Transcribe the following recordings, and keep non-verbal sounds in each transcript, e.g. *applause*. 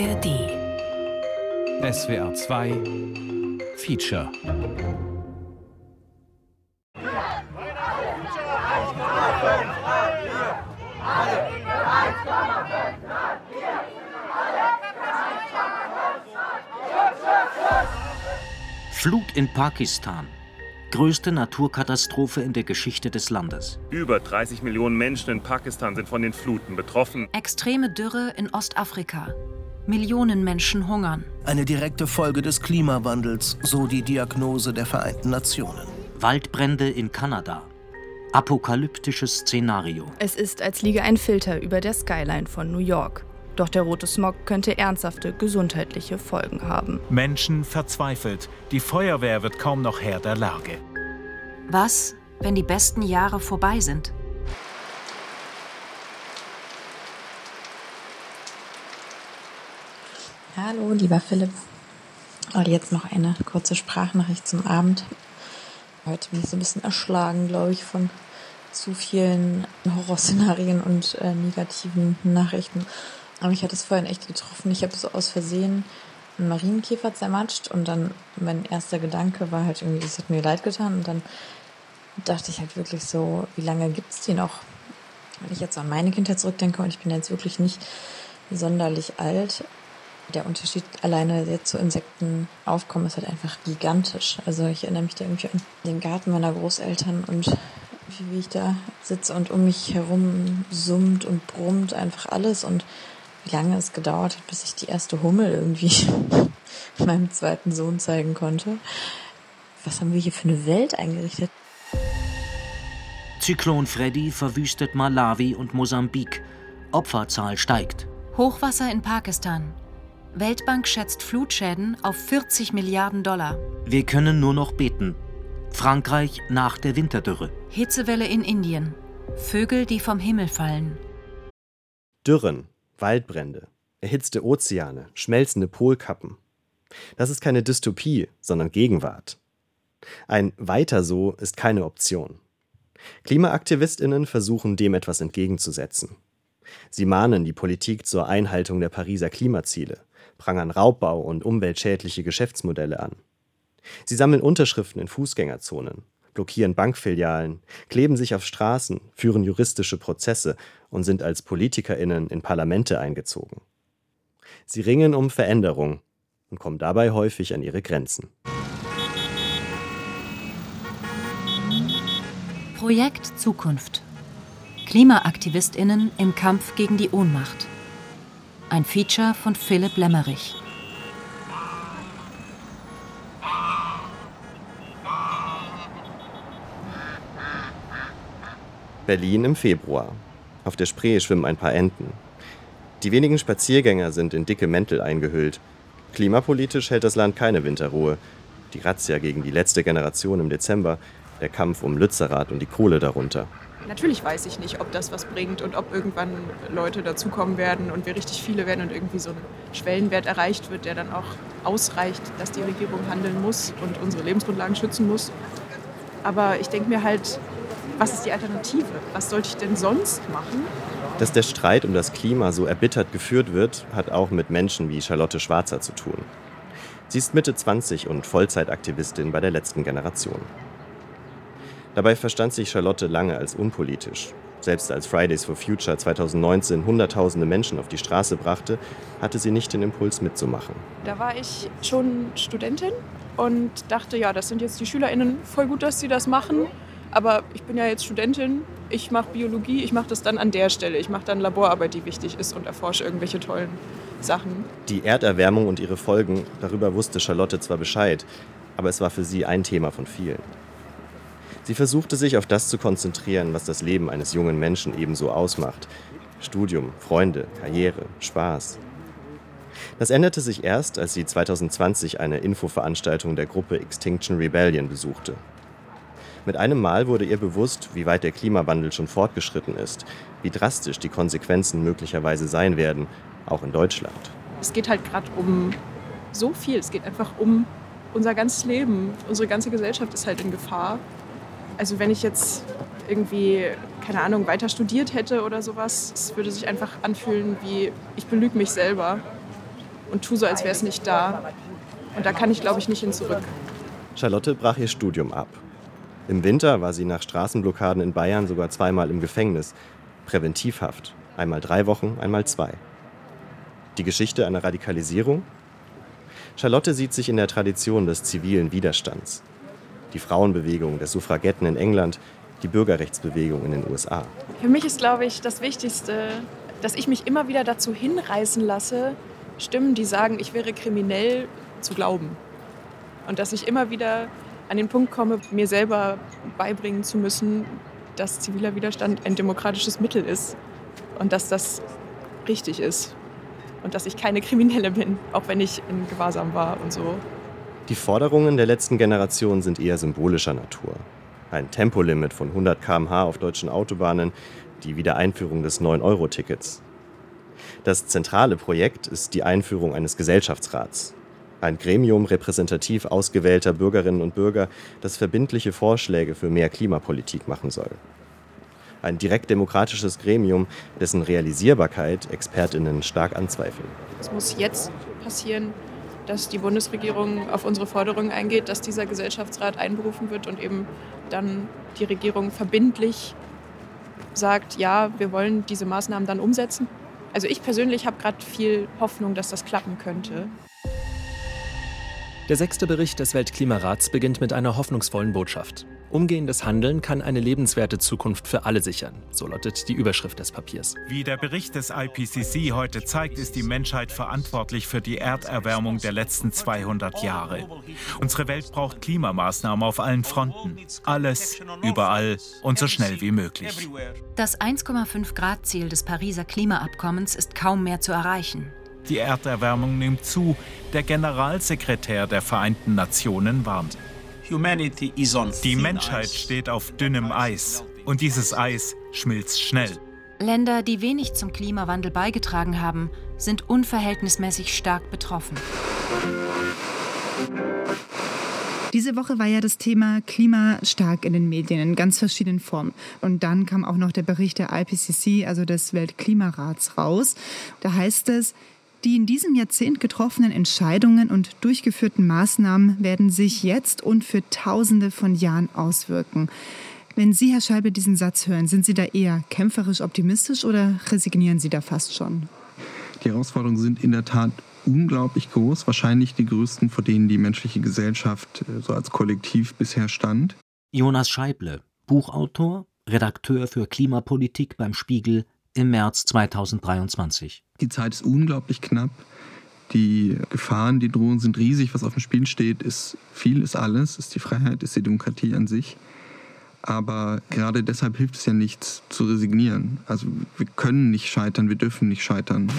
ARD. SWR 2 Feature. Flut in Pakistan. Größte Naturkatastrophe in der Geschichte des Landes. Über 30 Millionen Menschen in Pakistan sind von den Fluten betroffen. Extreme Dürre in Ostafrika. Millionen Menschen hungern. Eine direkte Folge des Klimawandels, so die Diagnose der Vereinten Nationen. Waldbrände in Kanada. Apokalyptisches Szenario. Es ist, als liege ein Filter über der Skyline von New York. Doch der rote Smog könnte ernsthafte gesundheitliche Folgen haben. Menschen verzweifelt. Die Feuerwehr wird kaum noch Herr der Lage. Was, wenn die besten Jahre vorbei sind? Hallo, lieber Philipp. Und jetzt noch eine kurze Sprachnachricht zum Abend. Heute bin ich so ein bisschen erschlagen, glaube ich, von zu vielen Horrorszenarien und äh, negativen Nachrichten. Aber mich hat es vorhin echt getroffen. Ich habe so aus Versehen einen Marienkäfer zermatscht und dann mein erster Gedanke war halt irgendwie, das hat mir leid getan. Und dann dachte ich halt wirklich so, wie lange gibt es die noch? Wenn ich jetzt an meine Kindheit zurückdenke und ich bin jetzt wirklich nicht sonderlich alt, der Unterschied alleine jetzt zu Insektenaufkommen ist halt einfach gigantisch. Also ich erinnere mich da irgendwie an den Garten meiner Großeltern und wie, wie ich da sitze und um mich herum summt und brummt einfach alles und wie lange es gedauert hat, bis ich die erste Hummel irgendwie *laughs* meinem zweiten Sohn zeigen konnte. Was haben wir hier für eine Welt eingerichtet? Zyklon Freddy verwüstet Malawi und Mosambik. Opferzahl steigt. Hochwasser in Pakistan. Weltbank schätzt Flutschäden auf 40 Milliarden Dollar. Wir können nur noch beten. Frankreich nach der Winterdürre. Hitzewelle in Indien. Vögel, die vom Himmel fallen. Dürren, Waldbrände, erhitzte Ozeane, schmelzende Polkappen. Das ist keine Dystopie, sondern Gegenwart. Ein Weiter so ist keine Option. Klimaaktivistinnen versuchen dem etwas entgegenzusetzen. Sie mahnen die Politik zur Einhaltung der Pariser Klimaziele, prangern Raubbau und umweltschädliche Geschäftsmodelle an. Sie sammeln Unterschriften in Fußgängerzonen, blockieren Bankfilialen, kleben sich auf Straßen, führen juristische Prozesse und sind als Politikerinnen in Parlamente eingezogen. Sie ringen um Veränderung und kommen dabei häufig an ihre Grenzen. Projekt Zukunft. KlimaaktivistInnen im Kampf gegen die Ohnmacht. Ein Feature von Philipp Lemmerich. Berlin im Februar. Auf der Spree schwimmen ein paar Enten. Die wenigen Spaziergänger sind in dicke Mäntel eingehüllt. Klimapolitisch hält das Land keine Winterruhe. Die Razzia gegen die letzte Generation im Dezember, der Kampf um Lützerath und die Kohle darunter. Natürlich weiß ich nicht, ob das was bringt und ob irgendwann Leute dazukommen werden und wir richtig viele werden und irgendwie so ein Schwellenwert erreicht wird, der dann auch ausreicht, dass die Regierung handeln muss und unsere Lebensgrundlagen schützen muss. Aber ich denke mir halt, was ist die Alternative? Was sollte ich denn sonst machen? Dass der Streit um das Klima so erbittert geführt wird, hat auch mit Menschen wie Charlotte Schwarzer zu tun. Sie ist Mitte 20 und Vollzeitaktivistin bei der letzten Generation. Dabei verstand sich Charlotte lange als unpolitisch. Selbst als Fridays for Future 2019 Hunderttausende Menschen auf die Straße brachte, hatte sie nicht den Impuls mitzumachen. Da war ich schon Studentin und dachte, ja, das sind jetzt die SchülerInnen, voll gut, dass sie das machen. Aber ich bin ja jetzt Studentin, ich mache Biologie, ich mache das dann an der Stelle. Ich mache dann Laborarbeit, die wichtig ist und erforsche irgendwelche tollen Sachen. Die Erderwärmung und ihre Folgen, darüber wusste Charlotte zwar Bescheid, aber es war für sie ein Thema von vielen. Sie versuchte sich auf das zu konzentrieren, was das Leben eines jungen Menschen ebenso ausmacht. Studium, Freunde, Karriere, Spaß. Das änderte sich erst, als sie 2020 eine Infoveranstaltung der Gruppe Extinction Rebellion besuchte. Mit einem Mal wurde ihr bewusst, wie weit der Klimawandel schon fortgeschritten ist, wie drastisch die Konsequenzen möglicherweise sein werden, auch in Deutschland. Es geht halt gerade um so viel. Es geht einfach um unser ganzes Leben. Unsere ganze Gesellschaft ist halt in Gefahr. Also wenn ich jetzt irgendwie, keine Ahnung, weiter studiert hätte oder sowas, es würde sich einfach anfühlen wie, ich belüge mich selber. und tue so, als wäre es nicht da. Und da kann ich, glaube ich, nicht hin zurück. Charlotte brach ihr Studium ab. Im Winter war sie nach Straßenblockaden in Bayern sogar zweimal im Gefängnis. Präventivhaft. Einmal drei Wochen, einmal zwei. Die Geschichte einer Radikalisierung? Charlotte sieht sich in der Tradition des zivilen Widerstands. Die Frauenbewegung der Suffragetten in England, die Bürgerrechtsbewegung in den USA. Für mich ist, glaube ich, das Wichtigste, dass ich mich immer wieder dazu hinreißen lasse, Stimmen, die sagen, ich wäre kriminell, zu glauben. Und dass ich immer wieder an den Punkt komme, mir selber beibringen zu müssen, dass ziviler Widerstand ein demokratisches Mittel ist und dass das richtig ist und dass ich keine Kriminelle bin, auch wenn ich in Gewahrsam war und so. Die Forderungen der letzten Generation sind eher symbolischer Natur. Ein Tempolimit von 100 km/h auf deutschen Autobahnen, die Wiedereinführung des 9-Euro-Tickets. Das zentrale Projekt ist die Einführung eines Gesellschaftsrats, ein Gremium repräsentativ ausgewählter Bürgerinnen und Bürger, das verbindliche Vorschläge für mehr Klimapolitik machen soll. Ein direkt demokratisches Gremium, dessen Realisierbarkeit Expertinnen stark anzweifeln. Es muss jetzt passieren, dass die Bundesregierung auf unsere Forderungen eingeht, dass dieser Gesellschaftsrat einberufen wird und eben dann die Regierung verbindlich sagt, ja, wir wollen diese Maßnahmen dann umsetzen. Also ich persönlich habe gerade viel Hoffnung, dass das klappen könnte. Der sechste Bericht des Weltklimarats beginnt mit einer hoffnungsvollen Botschaft. Umgehendes Handeln kann eine lebenswerte Zukunft für alle sichern, so lautet die Überschrift des Papiers. Wie der Bericht des IPCC heute zeigt, ist die Menschheit verantwortlich für die Erderwärmung der letzten 200 Jahre. Unsere Welt braucht Klimamaßnahmen auf allen Fronten. Alles, überall und so schnell wie möglich. Das 1,5 Grad Ziel des Pariser Klimaabkommens ist kaum mehr zu erreichen. Die Erderwärmung nimmt zu. Der Generalsekretär der Vereinten Nationen warnt. Die Menschheit steht auf dünnem Eis. Und dieses Eis schmilzt schnell. Länder, die wenig zum Klimawandel beigetragen haben, sind unverhältnismäßig stark betroffen. Diese Woche war ja das Thema Klima stark in den Medien in ganz verschiedenen Formen. Und dann kam auch noch der Bericht der IPCC, also des Weltklimarats, raus. Da heißt es, die in diesem Jahrzehnt getroffenen Entscheidungen und durchgeführten Maßnahmen werden sich jetzt und für Tausende von Jahren auswirken. Wenn Sie, Herr Scheibe, diesen Satz hören, sind Sie da eher kämpferisch optimistisch oder resignieren Sie da fast schon? Die Herausforderungen sind in der Tat unglaublich groß, wahrscheinlich die größten, vor denen die menschliche Gesellschaft äh, so als Kollektiv bisher stand. Jonas Scheible, Buchautor, Redakteur für Klimapolitik beim Spiegel im März 2023. Die Zeit ist unglaublich knapp. Die Gefahren, die drohen, sind riesig. Was auf dem Spiel steht, ist viel, ist alles, ist die Freiheit, ist die Demokratie an sich. Aber gerade deshalb hilft es ja nichts zu resignieren. Also wir können nicht scheitern, wir dürfen nicht scheitern.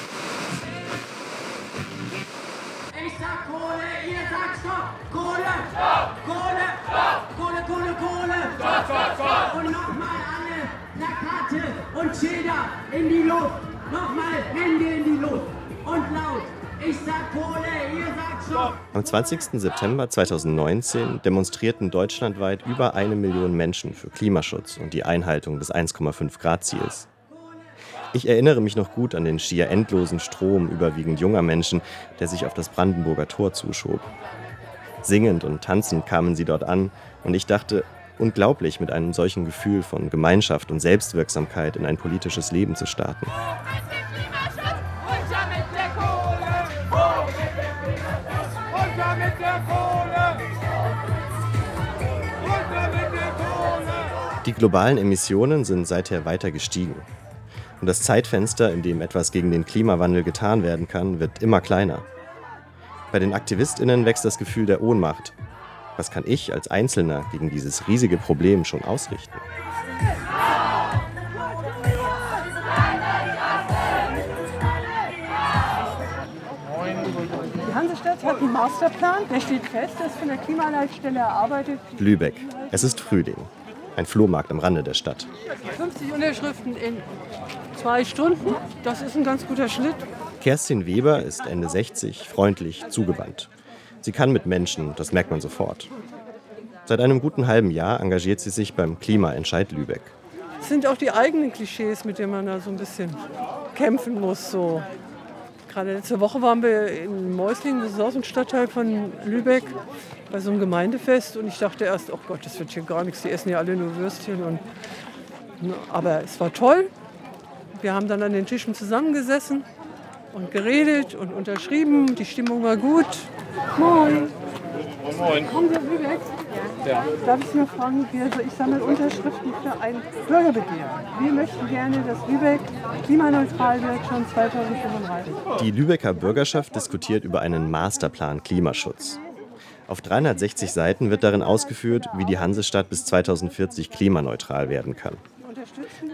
Ich sag Kohle, ihr sagt Stopp! Kohle! Stopp! Kohle! Stopp! Kohle, Kohle, Kohle! Stopp, stopp, stopp! Und nochmal alle Plakate und Schilder in die Luft! Nochmal Hände in die Luft! Und laut! Ich sag Kohle, ihr sagt Stopp! Am 20. September 2019 demonstrierten deutschlandweit über eine Million Menschen für Klimaschutz und die Einhaltung des 1,5 Grad Ziels. Ich erinnere mich noch gut an den schier endlosen Strom überwiegend junger Menschen, der sich auf das Brandenburger Tor zuschob. Singend und tanzend kamen sie dort an und ich dachte, unglaublich mit einem solchen Gefühl von Gemeinschaft und Selbstwirksamkeit in ein politisches Leben zu starten. Die globalen Emissionen sind seither weiter gestiegen. Und das Zeitfenster, in dem etwas gegen den Klimawandel getan werden kann, wird immer kleiner. Bei den Aktivistinnen wächst das Gefühl der Ohnmacht. Was kann ich als Einzelner gegen dieses riesige Problem schon ausrichten? Die Hansestadt hat einen Masterplan, der steht fest, der ist von der Klimaleitstelle erarbeitet. Lübeck. Es ist Frühling. Ein Flohmarkt am Rande der Stadt. 50 Unterschriften in zwei Stunden, das ist ein ganz guter Schnitt. Kerstin Weber ist Ende 60, freundlich, zugewandt. Sie kann mit Menschen, das merkt man sofort. Seit einem guten halben Jahr engagiert sie sich beim Klimaentscheid Lübeck. Das sind auch die eigenen Klischees, mit denen man da so ein bisschen kämpfen muss. So. Gerade letzte Woche waren wir in Mäuslingen, das ist auch ein Stadtteil von Lübeck, bei so einem Gemeindefest. Und ich dachte erst, oh Gott, das wird hier gar nichts. Die essen ja alle nur Würstchen. Und, aber es war toll. Wir haben dann an den Tischen zusammengesessen und geredet und unterschrieben. Die Stimmung war gut. Moin. Moin. Kommen Sie Lübeck? Ja. Darf ich Sie noch fragen, also ich sammle Unterschriften für ein Bürgerbegehren. Wir möchten gerne, dass Lübeck klimaneutral wird schon 2035. Die Lübecker Bürgerschaft diskutiert über einen Masterplan Klimaschutz. Auf 360 Seiten wird darin ausgeführt, wie die Hansestadt bis 2040 klimaneutral werden kann.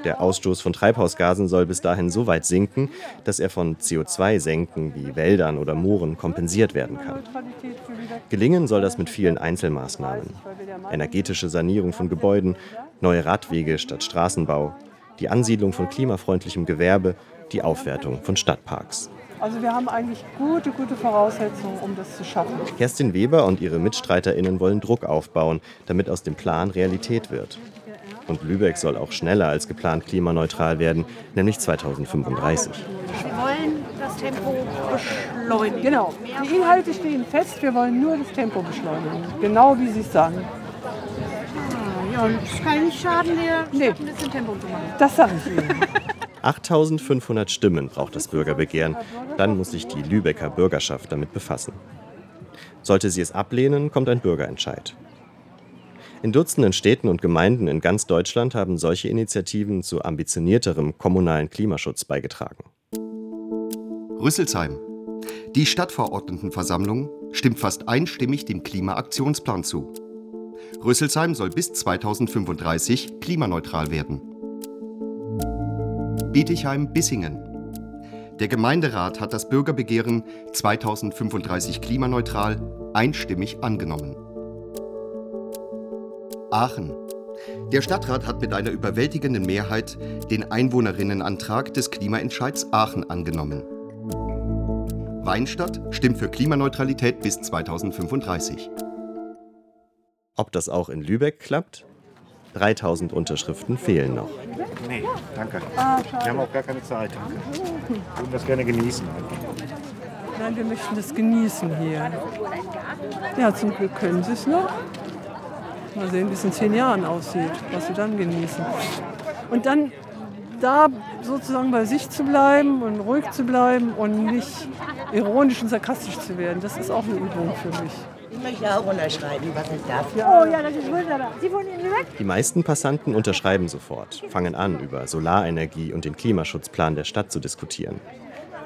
Der Ausstoß von Treibhausgasen soll bis dahin so weit sinken, dass er von CO2-Senken wie Wäldern oder Mooren kompensiert werden kann. Gelingen soll das mit vielen Einzelmaßnahmen. Energetische Sanierung von Gebäuden, neue Radwege statt Straßenbau, die Ansiedlung von klimafreundlichem Gewerbe, die Aufwertung von Stadtparks. Also wir haben eigentlich gute, gute Voraussetzungen, um das zu schaffen. Kerstin Weber und ihre MitstreiterInnen wollen Druck aufbauen, damit aus dem Plan Realität wird. Und Lübeck soll auch schneller als geplant klimaneutral werden, nämlich 2035. Wir wollen das Tempo beschleunigen. Genau. Die Inhalte stehen fest, wir wollen nur das Tempo beschleunigen. Genau wie Sie es sagen. Ah, ja, und es kann nicht schaden, wir Nee. ein bisschen Tempo zu machen. Das sage ich Ihnen. *laughs* 8500 Stimmen braucht das Bürgerbegehren. Dann muss sich die Lübecker Bürgerschaft damit befassen. Sollte sie es ablehnen, kommt ein Bürgerentscheid. In Dutzenden Städten und Gemeinden in ganz Deutschland haben solche Initiativen zu ambitionierterem kommunalen Klimaschutz beigetragen. Rüsselsheim. Die Stadtverordnetenversammlung stimmt fast einstimmig dem Klimaaktionsplan zu. Rüsselsheim soll bis 2035 klimaneutral werden. Bietigheim-Bissingen. Der Gemeinderat hat das Bürgerbegehren 2035 klimaneutral einstimmig angenommen. Aachen. Der Stadtrat hat mit einer überwältigenden Mehrheit den Einwohnerinnenantrag des Klimaentscheids Aachen angenommen. Weinstadt stimmt für Klimaneutralität bis 2035. Ob das auch in Lübeck klappt? 3000 Unterschriften fehlen noch. Nee, danke. Wir haben auch gar keine Zeit. Wir würden das gerne genießen. Nein, wir möchten das genießen hier. Ja, zum Glück können Sie es noch. Mal sehen, wie es in zehn Jahren aussieht, was Sie dann genießen. Und dann da sozusagen bei sich zu bleiben und ruhig zu bleiben und nicht ironisch und sarkastisch zu werden, das ist auch eine Übung für mich. Ich möchte auch unterschreiben, was ich darf. Oh ja, das ist wunderbar. Sie wohnen in Lübeck? Die meisten Passanten unterschreiben sofort, fangen an, über Solarenergie und den Klimaschutzplan der Stadt zu diskutieren.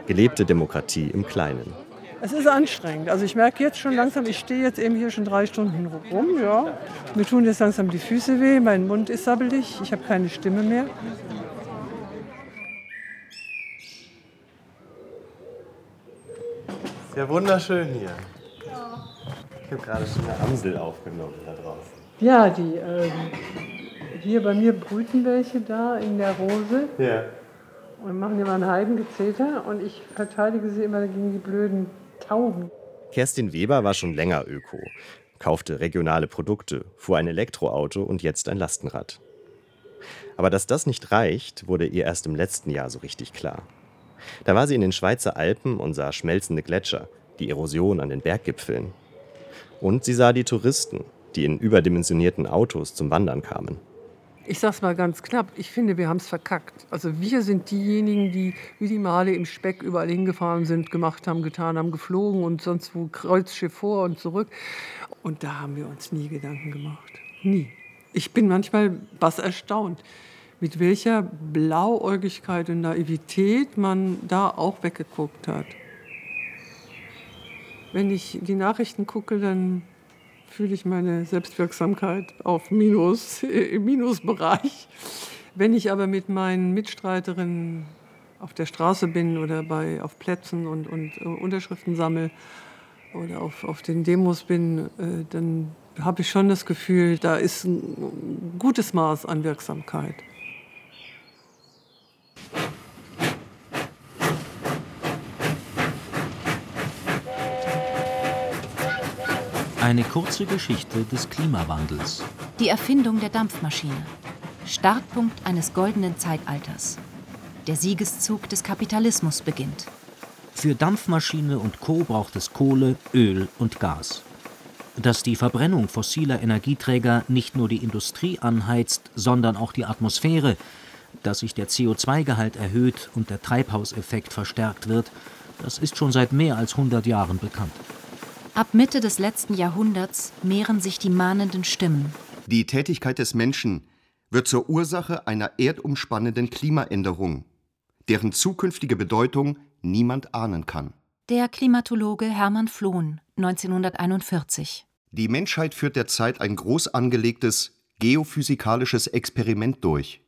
Gelebte Demokratie im Kleinen. Es ist anstrengend. Also ich merke jetzt schon langsam, ich stehe jetzt eben hier schon drei Stunden rum. Ja. Mir tun jetzt langsam die Füße weh, mein Mund ist sabbelig, ich habe keine Stimme mehr. Ist ja wunderschön hier. Ich habe gerade schon eine Amsel aufgenommen da draußen. Ja, die ähm, hier bei mir brüten welche da in der Rose Ja. und machen immer ein Heidengezeter und ich verteidige sie immer gegen die blöden Tauben. Kerstin Weber war schon länger Öko, kaufte regionale Produkte, fuhr ein Elektroauto und jetzt ein Lastenrad. Aber dass das nicht reicht, wurde ihr erst im letzten Jahr so richtig klar. Da war sie in den Schweizer Alpen und sah schmelzende Gletscher, die Erosion an den Berggipfeln. Und sie sah die Touristen, die in überdimensionierten Autos zum Wandern kamen. Ich sag's mal ganz knapp, ich finde, wir haben es verkackt. Also wir sind diejenigen, die wie die Male im Speck überall hingefahren sind, gemacht haben, getan haben, geflogen und sonst wo Kreuzschiff vor und zurück. Und da haben wir uns nie Gedanken gemacht. Nie. Ich bin manchmal was erstaunt, mit welcher Blauäugigkeit und Naivität man da auch weggeguckt hat. Wenn ich die Nachrichten gucke, dann fühle ich meine Selbstwirksamkeit auf Minus, *laughs* im Minusbereich. Wenn ich aber mit meinen Mitstreiterinnen auf der Straße bin oder bei, auf Plätzen und, und äh, Unterschriften sammle oder auf, auf den Demos bin, äh, dann habe ich schon das Gefühl, da ist ein gutes Maß an Wirksamkeit. Eine kurze Geschichte des Klimawandels. Die Erfindung der Dampfmaschine. Startpunkt eines goldenen Zeitalters. Der Siegeszug des Kapitalismus beginnt. Für Dampfmaschine und Co. braucht es Kohle, Öl und Gas. Dass die Verbrennung fossiler Energieträger nicht nur die Industrie anheizt, sondern auch die Atmosphäre, dass sich der CO2-Gehalt erhöht und der Treibhauseffekt verstärkt wird, das ist schon seit mehr als 100 Jahren bekannt. Ab Mitte des letzten Jahrhunderts mehren sich die mahnenden Stimmen. Die Tätigkeit des Menschen wird zur Ursache einer erdumspannenden Klimaänderung, deren zukünftige Bedeutung niemand ahnen kann. Der Klimatologe Hermann Flohn, 1941. Die Menschheit führt derzeit ein groß angelegtes geophysikalisches Experiment durch.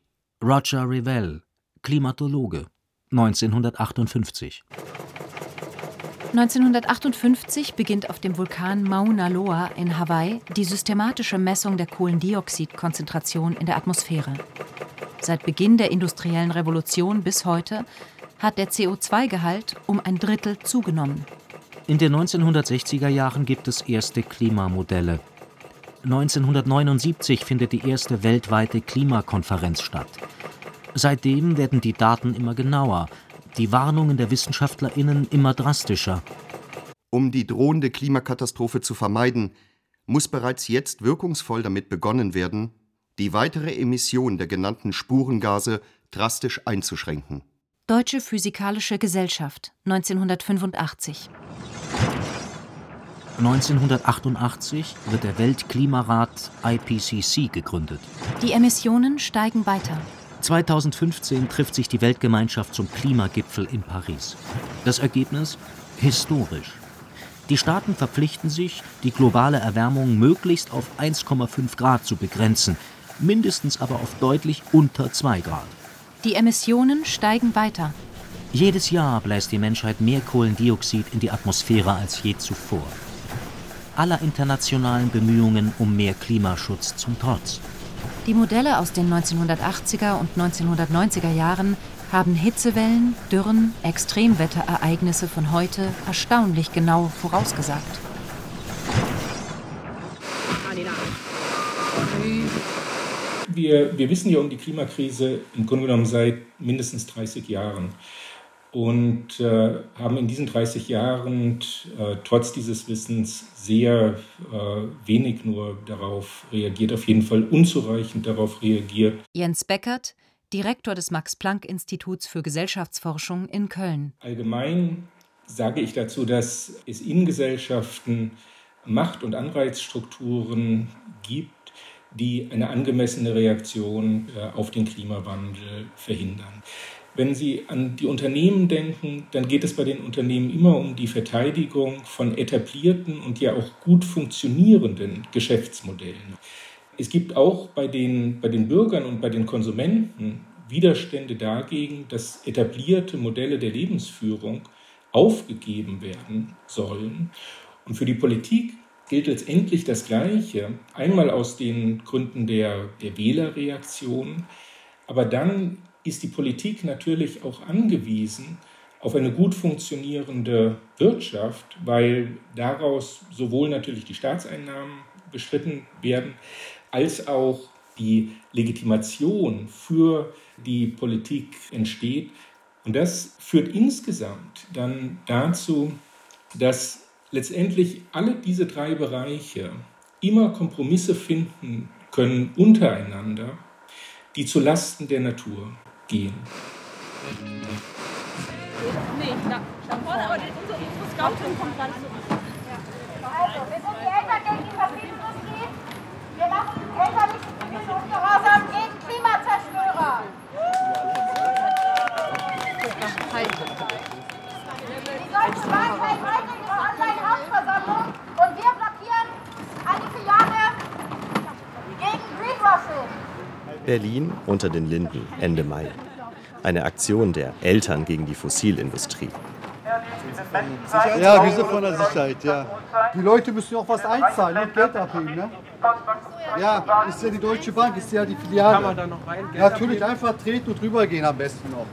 Roger Revelle, Klimatologe, 1958. 1958 beginnt auf dem Vulkan Mauna Loa in Hawaii die systematische Messung der Kohlendioxidkonzentration in der Atmosphäre. Seit Beginn der industriellen Revolution bis heute hat der CO2-Gehalt um ein Drittel zugenommen. In den 1960er Jahren gibt es erste Klimamodelle. 1979 findet die erste weltweite Klimakonferenz statt. Seitdem werden die Daten immer genauer, die Warnungen der WissenschaftlerInnen immer drastischer. Um die drohende Klimakatastrophe zu vermeiden, muss bereits jetzt wirkungsvoll damit begonnen werden, die weitere Emission der genannten Spurengase drastisch einzuschränken. Deutsche Physikalische Gesellschaft 1985 1988 wird der Weltklimarat IPCC gegründet. Die Emissionen steigen weiter. 2015 trifft sich die Weltgemeinschaft zum Klimagipfel in Paris. Das Ergebnis? Historisch. Die Staaten verpflichten sich, die globale Erwärmung möglichst auf 1,5 Grad zu begrenzen, mindestens aber auf deutlich unter 2 Grad. Die Emissionen steigen weiter. Jedes Jahr bläst die Menschheit mehr Kohlendioxid in die Atmosphäre als je zuvor. Aller internationalen Bemühungen um mehr Klimaschutz zum Trotz. Die Modelle aus den 1980er und 1990er Jahren haben Hitzewellen, Dürren, Extremwetterereignisse von heute erstaunlich genau vorausgesagt. Wir, wir wissen ja um die Klimakrise im Grunde genommen seit mindestens 30 Jahren und äh, haben in diesen 30 Jahren äh, trotz dieses Wissens sehr äh, wenig nur darauf reagiert, auf jeden Fall unzureichend darauf reagiert. Jens Beckert, Direktor des Max-Planck-Instituts für Gesellschaftsforschung in Köln. Allgemein sage ich dazu, dass es in Gesellschaften Macht- und Anreizstrukturen gibt, die eine angemessene Reaktion äh, auf den Klimawandel verhindern. Wenn Sie an die Unternehmen denken, dann geht es bei den Unternehmen immer um die Verteidigung von etablierten und ja auch gut funktionierenden Geschäftsmodellen. Es gibt auch bei den, bei den Bürgern und bei den Konsumenten Widerstände dagegen, dass etablierte Modelle der Lebensführung aufgegeben werden sollen. Und für die Politik gilt letztendlich das Gleiche. Einmal aus den Gründen der, der Wählerreaktion, aber dann ist die Politik natürlich auch angewiesen auf eine gut funktionierende Wirtschaft, weil daraus sowohl natürlich die Staatseinnahmen beschritten werden, als auch die Legitimation für die Politik entsteht. Und das führt insgesamt dann dazu, dass letztendlich alle diese drei Bereiche immer Kompromisse finden können untereinander, die zu Lasten der Natur gehen. Nee, da, da vorne, aber unsere, unsere Scoutin kommt gerade so. Also, wir sind die Eltern gegen die Faschismusindustrie. Wir machen elterlichen Gehorsam gegen Klimazerstörer. Die Deutsche weiter ihre Online-Hauptversammlung und wir blockieren eine Filiale gegen Greenwashing. Berlin unter den Linden Ende Mai. Eine Aktion der Eltern gegen die Fossilindustrie. Ja, wir sind von der Sicherheit, ja. Die Leute müssen ja auch was einzahlen und Geld abheben, ne? Ja, ist ja die Deutsche Bank, ist ja die Filiale. Kann man da noch rein? Ja, natürlich einfach treten und rübergehen am besten noch.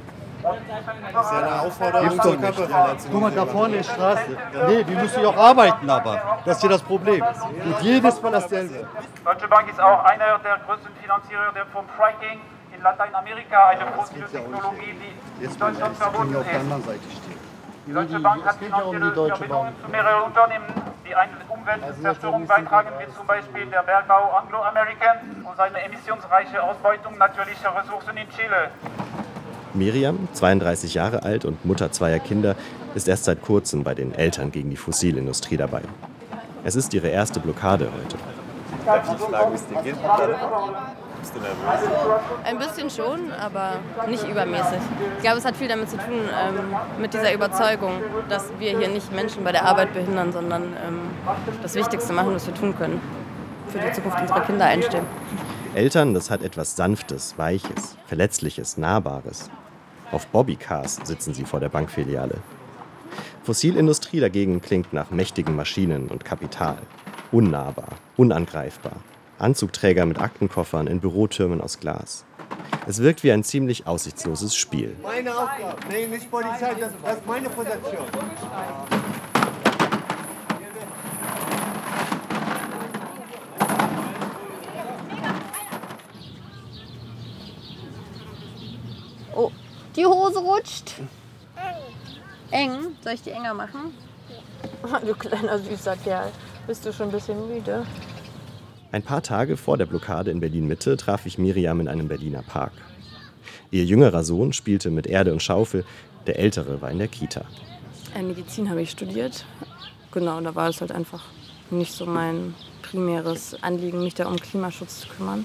Das ist ja eine Aufforderung zur. Körperverletzung. Guck mal, da vorne ist Straße. Nee, die müssen ja auch arbeiten, aber. Das ist ja das Problem. Und jedes Mal dasselbe. Deutsche Bank ist auch einer der größten Finanzierer der vom Fracking in Lateinamerika, eine fossile Technologie, die in Deutschland verboten ja auf der ist. anderen Seite stehen. Die Deutsche Bank hat finanzielle Verbindungen zu mehreren Unternehmen, die eine Umweltzerstörung beitragen, wie zum Beispiel der Bergbau Anglo-American und seine emissionsreiche Ausbeutung natürlicher Ressourcen in Chile. Miriam, 32 Jahre alt und Mutter zweier Kinder, ist erst seit kurzem bei den Eltern gegen die Fossilindustrie dabei. Es ist ihre erste Blockade heute. Darf ich fragen, wie es dir geht? Bist du nervös? Ein bisschen schon, aber nicht übermäßig. Ich glaube, es hat viel damit zu tun, ähm, mit dieser Überzeugung, dass wir hier nicht Menschen bei der Arbeit behindern, sondern ähm, das Wichtigste machen, was wir tun können. Für die Zukunft unserer Kinder einstehen. Eltern, das hat etwas Sanftes, Weiches, Verletzliches, Nahbares. Auf Bobbycars sitzen sie vor der Bankfiliale. Fossilindustrie dagegen klingt nach mächtigen Maschinen und Kapital. Unnahbar, unangreifbar. Anzugträger mit Aktenkoffern in Bürotürmen aus Glas. Es wirkt wie ein ziemlich aussichtsloses Spiel. Meine Aufgabe. Nee, nicht Polizei, das, das ist meine Position. Die Hose rutscht. Eng. Soll ich die enger machen? *laughs* Du kleiner süßer Kerl. Bist du schon ein bisschen müde? Ein paar Tage vor der Blockade in Berlin-Mitte traf ich Miriam in einem Berliner Park. Ihr jüngerer Sohn spielte mit Erde und Schaufel, der ältere war in der Kita. Äh, Medizin habe ich studiert. Genau, da war es halt einfach nicht so mein primäres Anliegen, mich da um Klimaschutz zu kümmern.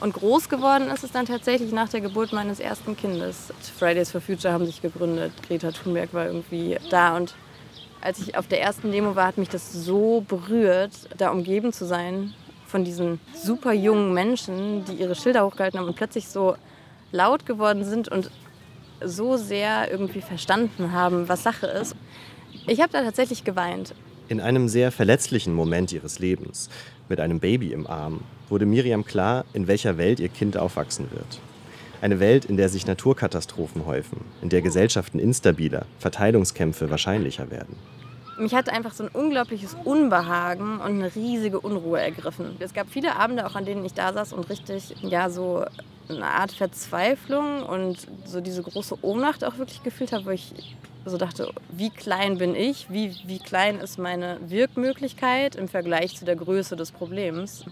Und groß geworden ist es dann tatsächlich nach der Geburt meines ersten Kindes. Fridays for Future haben sich gegründet. Greta Thunberg war irgendwie da. Und als ich auf der ersten Demo war, hat mich das so berührt, da umgeben zu sein von diesen super jungen Menschen, die ihre Schilder hochgehalten haben und plötzlich so laut geworden sind und so sehr irgendwie verstanden haben, was Sache ist. Ich habe da tatsächlich geweint. In einem sehr verletzlichen Moment ihres Lebens, mit einem Baby im Arm, wurde Miriam klar, in welcher Welt ihr Kind aufwachsen wird. Eine Welt, in der sich Naturkatastrophen häufen, in der Gesellschaften instabiler, Verteilungskämpfe wahrscheinlicher werden. Mich hat einfach so ein unglaubliches Unbehagen und eine riesige Unruhe ergriffen. Es gab viele Abende, auch an denen ich da saß und richtig, ja, so eine Art Verzweiflung und so diese große Ohnmacht auch wirklich gefühlt habe, wo ich so dachte, wie klein bin ich, wie, wie klein ist meine Wirkmöglichkeit im Vergleich zu der Größe des Problems.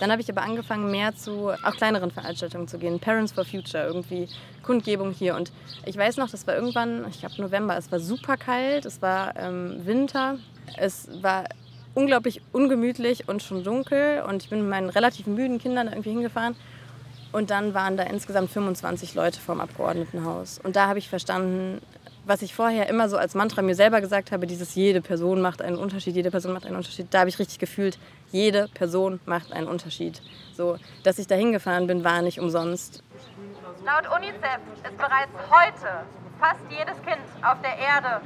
Dann habe ich aber angefangen, mehr zu auch kleineren Veranstaltungen zu gehen. Parents for Future, irgendwie Kundgebung hier. Und ich weiß noch, das war irgendwann, ich glaube November, es war super kalt, es war ähm, Winter, es war unglaublich ungemütlich und schon dunkel. Und ich bin mit meinen relativ müden Kindern irgendwie hingefahren. Und dann waren da insgesamt 25 Leute vom Abgeordnetenhaus. Und da habe ich verstanden, was ich vorher immer so als Mantra mir selber gesagt habe, dieses jede Person macht einen Unterschied, jede Person macht einen Unterschied, da habe ich richtig gefühlt, jede Person macht einen Unterschied. So, dass ich da hingefahren bin, war nicht umsonst. Laut UNICEF ist bereits heute fast jedes Kind auf der Erde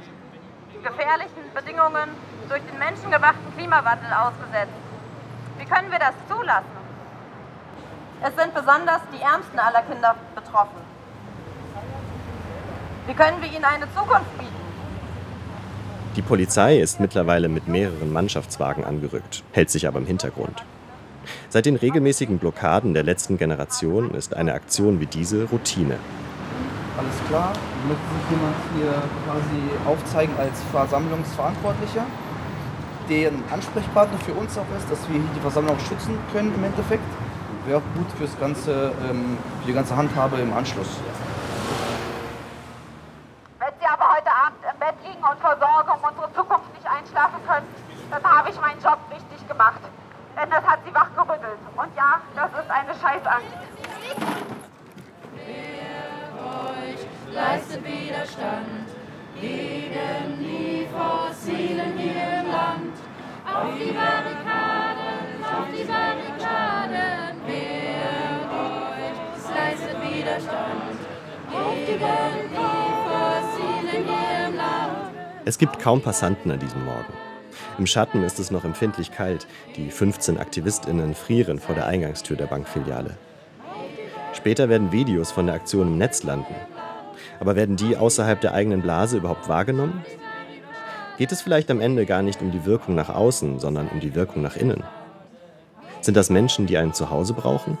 gefährlichen Bedingungen durch den menschengemachten Klimawandel ausgesetzt. Wie können wir das zulassen? Es sind besonders die ärmsten aller Kinder betroffen. Wie können wir ihnen eine Zukunft bieten? Die Polizei ist mittlerweile mit mehreren Mannschaftswagen angerückt, hält sich aber im Hintergrund. Seit den regelmäßigen Blockaden der letzten Generation ist eine Aktion wie diese Routine. Alles klar, möchte sich jemand hier quasi aufzeigen als Versammlungsverantwortlicher, deren Ansprechpartner für uns auch ist, dass wir hier die Versammlung schützen können im Endeffekt. Wäre auch gut fürs ganze, ähm, für die ganze Handhabe im Anschluss. Es gibt kaum Passanten an diesem Morgen. Im Schatten ist es noch empfindlich kalt. Die 15 AktivistInnen frieren vor der Eingangstür der Bankfiliale. Später werden Videos von der Aktion im Netz landen. Aber werden die außerhalb der eigenen Blase überhaupt wahrgenommen? Geht es vielleicht am Ende gar nicht um die Wirkung nach außen, sondern um die Wirkung nach innen? Sind das Menschen, die ein Zuhause brauchen?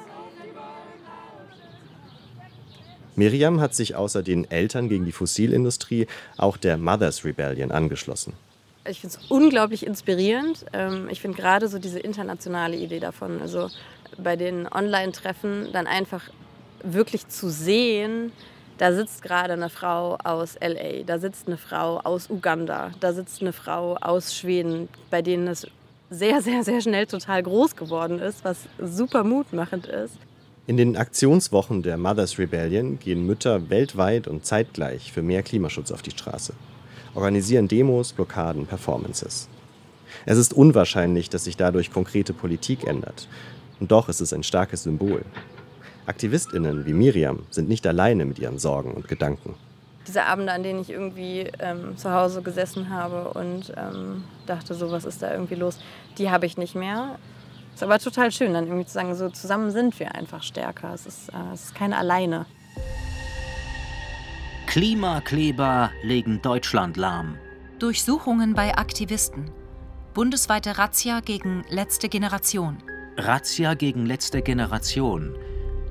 Miriam hat sich außer den Eltern gegen die Fossilindustrie auch der Mothers Rebellion angeschlossen. Ich finde es unglaublich inspirierend. Ähm, ich finde gerade so diese internationale Idee davon, also bei den Online-Treffen dann einfach wirklich zu sehen, da sitzt gerade eine Frau aus LA, da sitzt eine Frau aus Uganda, da sitzt eine Frau aus Schweden, bei denen es sehr, sehr, sehr schnell total groß geworden ist, was super mutmachend ist. In den Aktionswochen der Mothers Rebellion gehen Mütter weltweit und zeitgleich für mehr Klimaschutz auf die Straße, organisieren Demos, Blockaden, Performances. Es ist unwahrscheinlich, dass sich dadurch konkrete Politik ändert. Und doch ist es ein starkes Symbol. Aktivistinnen wie Miriam sind nicht alleine mit ihren Sorgen und Gedanken. Diese Abende, an denen ich irgendwie ähm, zu Hause gesessen habe und ähm, dachte, so was ist da irgendwie los, die habe ich nicht mehr. Ist aber total schön, dann irgendwie zu sagen, so zusammen sind wir einfach stärker. Es ist, äh, es ist keine alleine. Klimakleber legen Deutschland lahm. Durchsuchungen bei Aktivisten. Bundesweite Razzia gegen letzte Generation. Razzia gegen letzte Generation.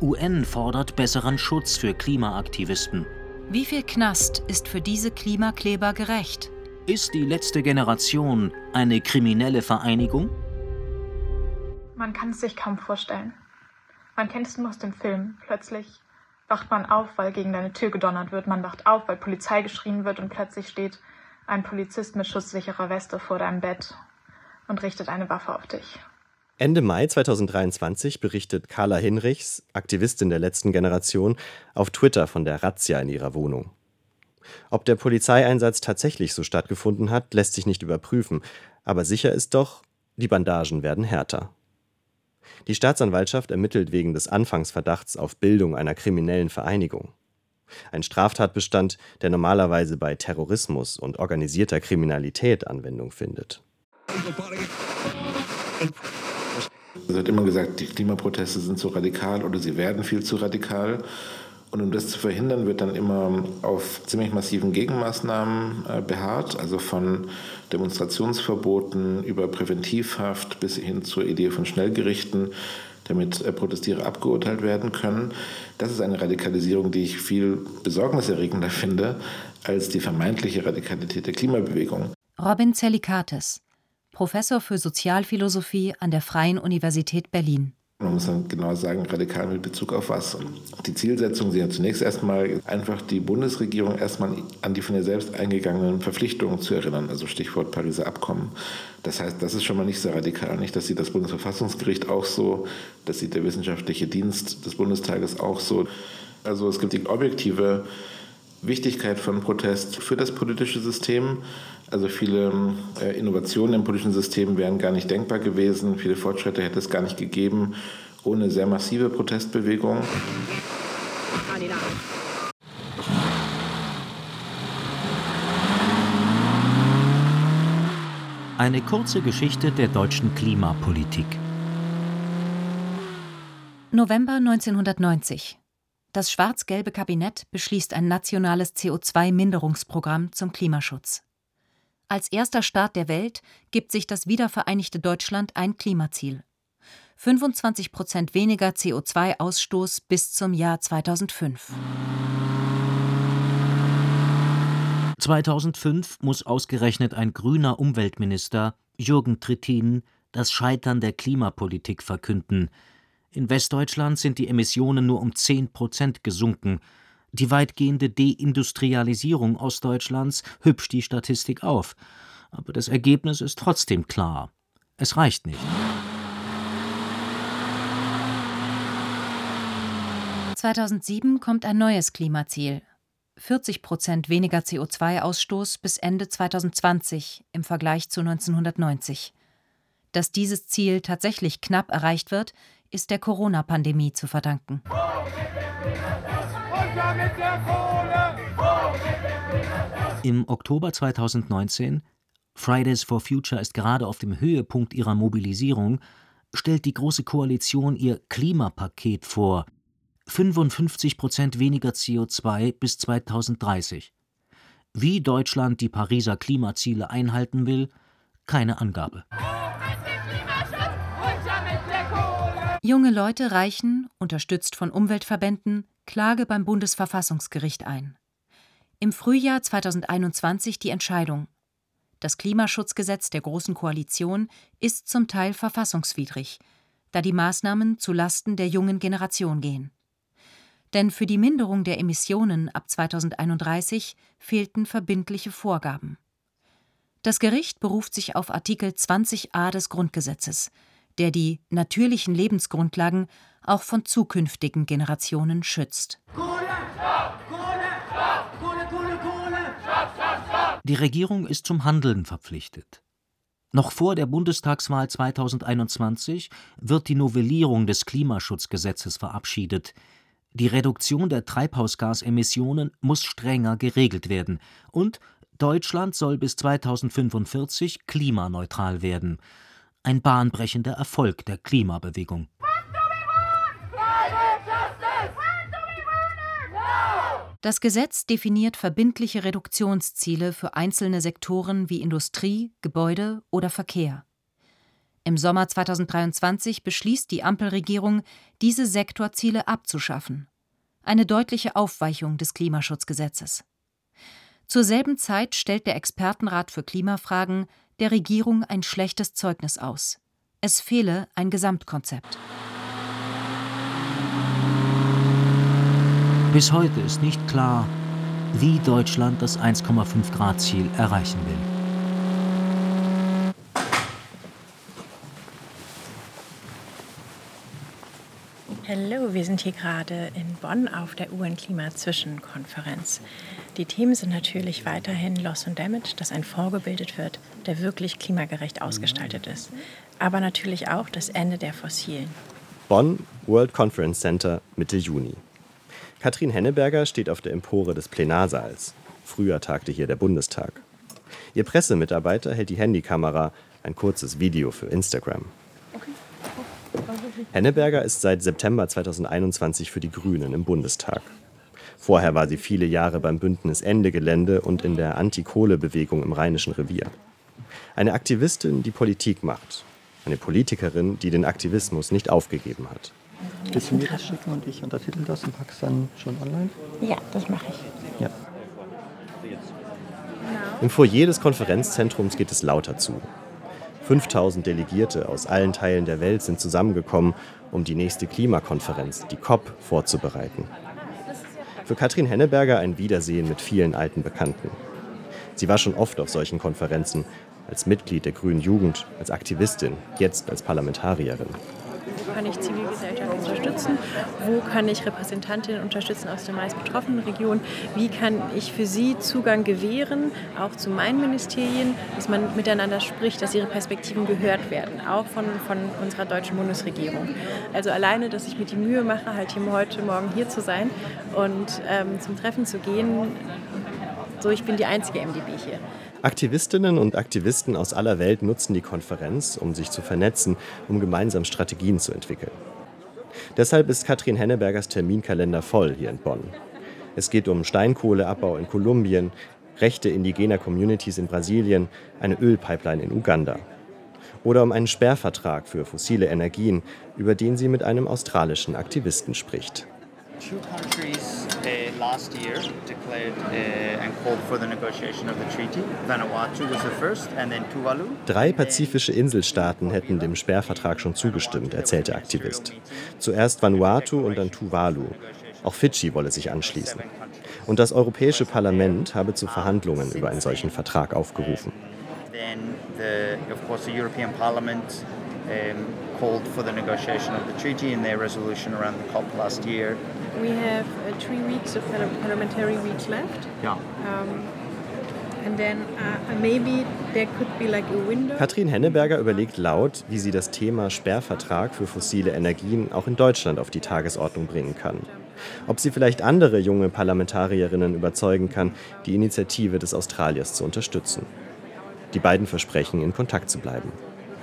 UN fordert besseren Schutz für Klimaaktivisten. Wie viel Knast ist für diese Klimakleber gerecht? Ist die letzte Generation eine kriminelle Vereinigung? Man kann es sich kaum vorstellen. Man kennt es nur aus dem Film. Plötzlich wacht man auf, weil gegen deine Tür gedonnert wird. Man wacht auf, weil Polizei geschrien wird und plötzlich steht ein Polizist mit schusssicherer Weste vor deinem Bett und richtet eine Waffe auf dich. Ende Mai 2023 berichtet Carla Hinrichs, Aktivistin der letzten Generation, auf Twitter von der Razzia in ihrer Wohnung. Ob der Polizeieinsatz tatsächlich so stattgefunden hat, lässt sich nicht überprüfen, aber sicher ist doch, die Bandagen werden härter. Die Staatsanwaltschaft ermittelt wegen des Anfangsverdachts auf Bildung einer kriminellen Vereinigung. Ein Straftatbestand, der normalerweise bei Terrorismus und organisierter Kriminalität Anwendung findet. Es wird immer gesagt, die Klimaproteste sind zu radikal oder sie werden viel zu radikal. Und um das zu verhindern, wird dann immer auf ziemlich massiven Gegenmaßnahmen äh, beharrt, also von Demonstrationsverboten über Präventivhaft bis hin zur Idee von Schnellgerichten, damit äh, Protestierer abgeurteilt werden können. Das ist eine Radikalisierung, die ich viel besorgniserregender finde als die vermeintliche Radikalität der Klimabewegung. Robin Zellikates, Professor für Sozialphilosophie an der Freien Universität Berlin. Man muss dann genau sagen, radikal mit Bezug auf was. Die Zielsetzungen sind ja zunächst erstmal einfach die Bundesregierung erstmal an die von ihr selbst eingegangenen Verpflichtungen zu erinnern, also Stichwort Pariser Abkommen. Das heißt, das ist schon mal nicht so radikal. Nicht, das sieht das Bundesverfassungsgericht auch so, das sieht der wissenschaftliche Dienst des Bundestages auch so. Also es gibt die objektive Wichtigkeit von Protest für das politische System. Also viele äh, Innovationen im politischen System wären gar nicht denkbar gewesen. Viele Fortschritte hätte es gar nicht gegeben ohne sehr massive Protestbewegungen. Eine kurze Geschichte der deutschen Klimapolitik. November 1990. Das schwarz-gelbe Kabinett beschließt ein nationales CO2-Minderungsprogramm zum Klimaschutz. Als erster Staat der Welt gibt sich das wiedervereinigte Deutschland ein Klimaziel. 25 Prozent weniger CO2-Ausstoß bis zum Jahr 2005. 2005 muss ausgerechnet ein grüner Umweltminister, Jürgen Trittin, das Scheitern der Klimapolitik verkünden. In Westdeutschland sind die Emissionen nur um 10 Prozent gesunken. Die weitgehende Deindustrialisierung Ostdeutschlands hübscht die Statistik auf. Aber das Ergebnis ist trotzdem klar. Es reicht nicht. 2007 kommt ein neues Klimaziel. 40 Prozent weniger CO2-Ausstoß bis Ende 2020 im Vergleich zu 1990. Dass dieses Ziel tatsächlich knapp erreicht wird, ist der Corona-Pandemie zu verdanken. Im Oktober 2019, Fridays for Future ist gerade auf dem Höhepunkt ihrer Mobilisierung, stellt die Große Koalition ihr Klimapaket vor. 55 Prozent weniger CO2 bis 2030. Wie Deutschland die Pariser Klimaziele einhalten will, keine Angabe. Junge Leute reichen, unterstützt von Umweltverbänden, Klage beim Bundesverfassungsgericht ein. Im Frühjahr 2021 die Entscheidung. Das Klimaschutzgesetz der Großen Koalition ist zum Teil verfassungswidrig, da die Maßnahmen zu Lasten der jungen Generation gehen. Denn für die Minderung der Emissionen ab 2031 fehlten verbindliche Vorgaben. Das Gericht beruft sich auf Artikel 20a des Grundgesetzes, der die natürlichen Lebensgrundlagen auch von zukünftigen Generationen schützt. Die Regierung ist zum Handeln verpflichtet. Noch vor der Bundestagswahl 2021 wird die Novellierung des Klimaschutzgesetzes verabschiedet. Die Reduktion der Treibhausgasemissionen muss strenger geregelt werden und Deutschland soll bis 2045 klimaneutral werden. Ein bahnbrechender Erfolg der Klimabewegung. Das Gesetz definiert verbindliche Reduktionsziele für einzelne Sektoren wie Industrie, Gebäude oder Verkehr. Im Sommer 2023 beschließt die Ampelregierung, diese Sektorziele abzuschaffen. Eine deutliche Aufweichung des Klimaschutzgesetzes. Zur selben Zeit stellt der Expertenrat für Klimafragen der Regierung ein schlechtes Zeugnis aus. Es fehle ein Gesamtkonzept. Bis heute ist nicht klar, wie Deutschland das 1,5 Grad Ziel erreichen will. Hallo, wir sind hier gerade in Bonn auf der UN-Klima-Zwischenkonferenz. Die Themen sind natürlich weiterhin Loss and Damage, dass ein Fonds gebildet wird, der wirklich klimagerecht ausgestaltet ist. Aber natürlich auch das Ende der Fossilen. Bonn, World Conference Center, Mitte Juni. Katrin Henneberger steht auf der Empore des Plenarsaals. Früher tagte hier der Bundestag. Ihr Pressemitarbeiter hält die Handykamera, ein kurzes Video für Instagram. Henneberger ist seit September 2021 für die Grünen im Bundestag. Vorher war sie viele Jahre beim Bündnis Ende Gelände und in der Anti-Kohle-Bewegung im Rheinischen Revier. Eine Aktivistin, die Politik macht. Eine Politikerin, die den Aktivismus nicht aufgegeben hat. Willst du mir das schicken und ich untertitel das und pack's dann schon online? Ja, das mache ich. Ja. Im Foyer des Konferenzzentrums geht es lauter zu. 5000 Delegierte aus allen Teilen der Welt sind zusammengekommen, um die nächste Klimakonferenz, die COP, vorzubereiten. Für Katrin Henneberger ein Wiedersehen mit vielen alten Bekannten. Sie war schon oft auf solchen Konferenzen, als Mitglied der Grünen Jugend, als Aktivistin, jetzt als Parlamentarierin. Kann ich unterstützen? Wo kann ich Repräsentantinnen unterstützen aus den meist betroffenen Regionen? Wie kann ich für sie Zugang gewähren, auch zu meinen Ministerien, dass man miteinander spricht, dass ihre Perspektiven gehört werden, auch von, von unserer deutschen Bundesregierung. Also alleine, dass ich mir die Mühe mache, halt hier heute Morgen hier zu sein und ähm, zum Treffen zu gehen, so ich bin die einzige MDB hier. Aktivistinnen und Aktivisten aus aller Welt nutzen die Konferenz, um sich zu vernetzen, um gemeinsam Strategien zu entwickeln. Deshalb ist Katrin Hennebergers Terminkalender voll hier in Bonn. Es geht um Steinkohleabbau in Kolumbien, Rechte indigener Communities in Brasilien, eine Ölpipeline in Uganda. Oder um einen Sperrvertrag für fossile Energien, über den sie mit einem australischen Aktivisten spricht. Two last year declared uh, and called for the negotiation of the treaty. Vanuatu was the first, and then Tuvalu. Drei pazifische Inselstaaten hätten dem Sperrvertrag schon zugestimmt, erzählt der Aktivist. Zuerst Vanuatu und dann Tuvalu. Auch Fidschi wolle sich anschließen. Und das Europäische Parlament habe zu Verhandlungen über einen solchen Vertrag aufgerufen. Then, the, of course, the European Parliament um, called for the negotiation of the treaty in their resolution around the COP last year. We have uh, three weeks of parliamentary weeks left. Yeah. Um, and then uh, maybe there could be like a window. Katrin Henneberger überlegt laut, wie sie das Thema Sperrvertrag für fossile Energien auch in Deutschland auf die Tagesordnung bringen kann. Ob sie vielleicht andere junge Parlamentarierinnen überzeugen kann, die Initiative des Australiers zu unterstützen. Die beiden versprechen, in Kontakt zu bleiben.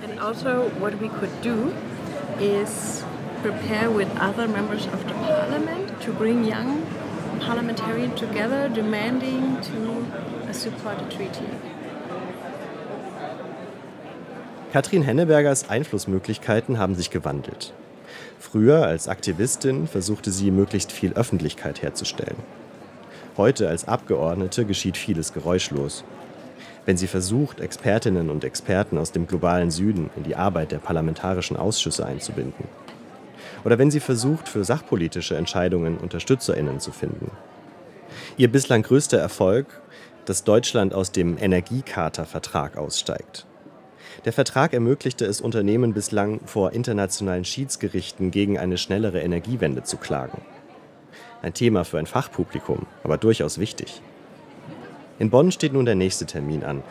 And also what we could do is prepare with other members of the parliament to bring young parliamentarians together demanding to support the treaty. Katrin Hennebergers Einflussmöglichkeiten haben sich gewandelt. Früher als Aktivistin versuchte sie, möglichst viel Öffentlichkeit herzustellen. Heute als Abgeordnete geschieht vieles geräuschlos. Wenn sie versucht, Expertinnen und Experten aus dem globalen Süden in die Arbeit der parlamentarischen Ausschüsse einzubinden. Oder wenn sie versucht, für sachpolitische Entscheidungen Unterstützerinnen zu finden. Ihr bislang größter Erfolg, dass Deutschland aus dem Energiecharta-Vertrag aussteigt. Der Vertrag ermöglichte es Unternehmen bislang, vor internationalen Schiedsgerichten gegen eine schnellere Energiewende zu klagen. Ein Thema für ein Fachpublikum, aber durchaus wichtig. In Bonn steht nun der nächste Termin an.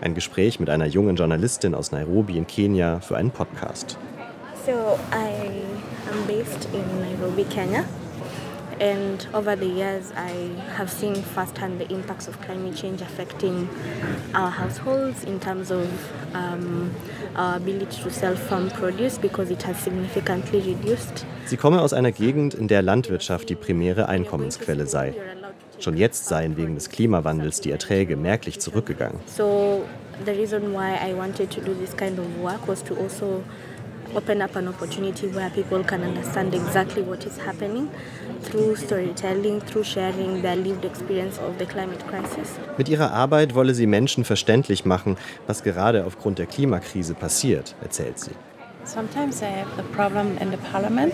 Ein Gespräch mit einer jungen Journalistin aus Nairobi in Kenia für einen Podcast. So I based in Nairobi, Kenya. And over the years, I have seen firsthand the impacts of climate change affecting our households in terms of um, our ability to sell farm produce because it has significantly reduced. Sie komme aus einer Gegend, in der Landwirtschaft die primäre Einkommensquelle sei. Schon jetzt seien wegen des Klimawandels die Erträge merklich zurückgegangen. So the reason why I wanted to do this kind of work was to also open up an opportunity where people can understand exactly what is happening through storytelling, through sharing their lived experience of the climate crisis. Mit ihrer Arbeit wolle sie Menschen verständlich machen, was gerade aufgrund der Klimakrise passiert, erzählt sie. Sometimes I have the problem in the parliament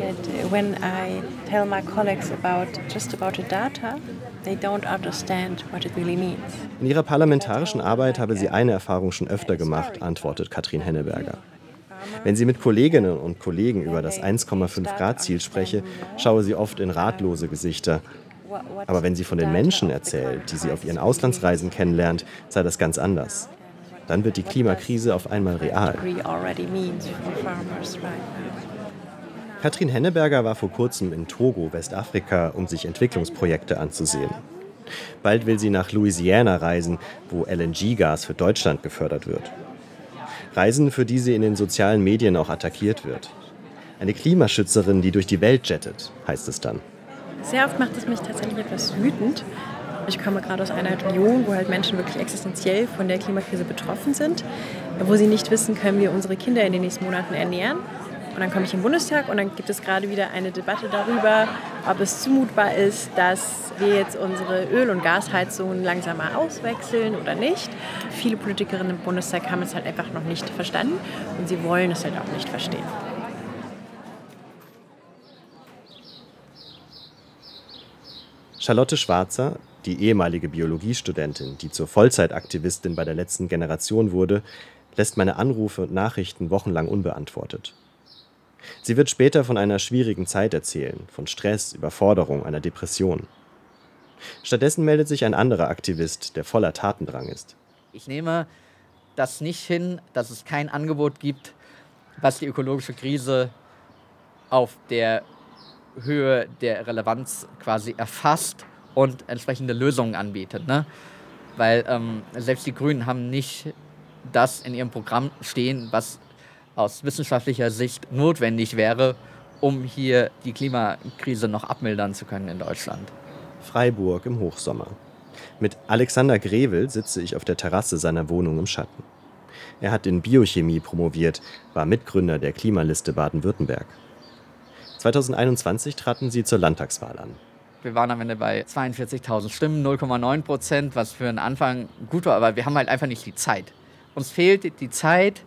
that when I tell my colleagues about just about the data, they don't understand what it really means. In ihrer parlamentarischen Arbeit habe sie eine Erfahrung schon öfter gemacht, antwortet Katrin Henneberger. Wenn sie mit Kolleginnen und Kollegen über das 1,5 Grad Ziel spreche, schaue sie oft in ratlose Gesichter. Aber wenn sie von den Menschen erzählt, die sie auf ihren Auslandsreisen kennenlernt, sei das ganz anders. Dann wird die Klimakrise auf einmal real. Katrin Henneberger war vor kurzem in Togo, Westafrika, um sich Entwicklungsprojekte anzusehen. Bald will sie nach Louisiana reisen, wo LNG-Gas für Deutschland gefördert wird. Reisen, für die sie in den sozialen Medien auch attackiert wird. Eine Klimaschützerin, die durch die Welt jettet, heißt es dann. Sehr oft macht es mich tatsächlich etwas wütend. Ich komme gerade aus einer Region, wo halt Menschen wirklich existenziell von der Klimakrise betroffen sind, wo sie nicht wissen, können wir unsere Kinder in den nächsten Monaten ernähren. Und dann komme ich im Bundestag und dann gibt es gerade wieder eine Debatte darüber, ob es zumutbar ist, dass wir jetzt unsere Öl- und Gasheizungen langsam mal auswechseln oder nicht. Viele Politikerinnen im Bundestag haben es halt einfach noch nicht verstanden und sie wollen es halt auch nicht verstehen. Charlotte Schwarzer, die ehemalige Biologiestudentin, die zur Vollzeitaktivistin bei der letzten Generation wurde, lässt meine Anrufe und Nachrichten wochenlang unbeantwortet. Sie wird später von einer schwierigen Zeit erzählen, von Stress, Überforderung, einer Depression. Stattdessen meldet sich ein anderer Aktivist, der voller Tatendrang ist. Ich nehme das nicht hin, dass es kein Angebot gibt, was die ökologische Krise auf der Höhe der Relevanz quasi erfasst und entsprechende Lösungen anbietet. Ne? Weil ähm, selbst die Grünen haben nicht das in ihrem Programm stehen, was aus wissenschaftlicher Sicht notwendig wäre, um hier die Klimakrise noch abmildern zu können in Deutschland. Freiburg im Hochsommer. Mit Alexander Grevel sitze ich auf der Terrasse seiner Wohnung im Schatten. Er hat in Biochemie promoviert, war Mitgründer der Klimaliste Baden-Württemberg. 2021 traten sie zur Landtagswahl an. Wir waren am Ende bei 42.000 Stimmen, 0,9 Prozent, was für einen Anfang gut war, aber wir haben halt einfach nicht die Zeit. Uns fehlt die Zeit,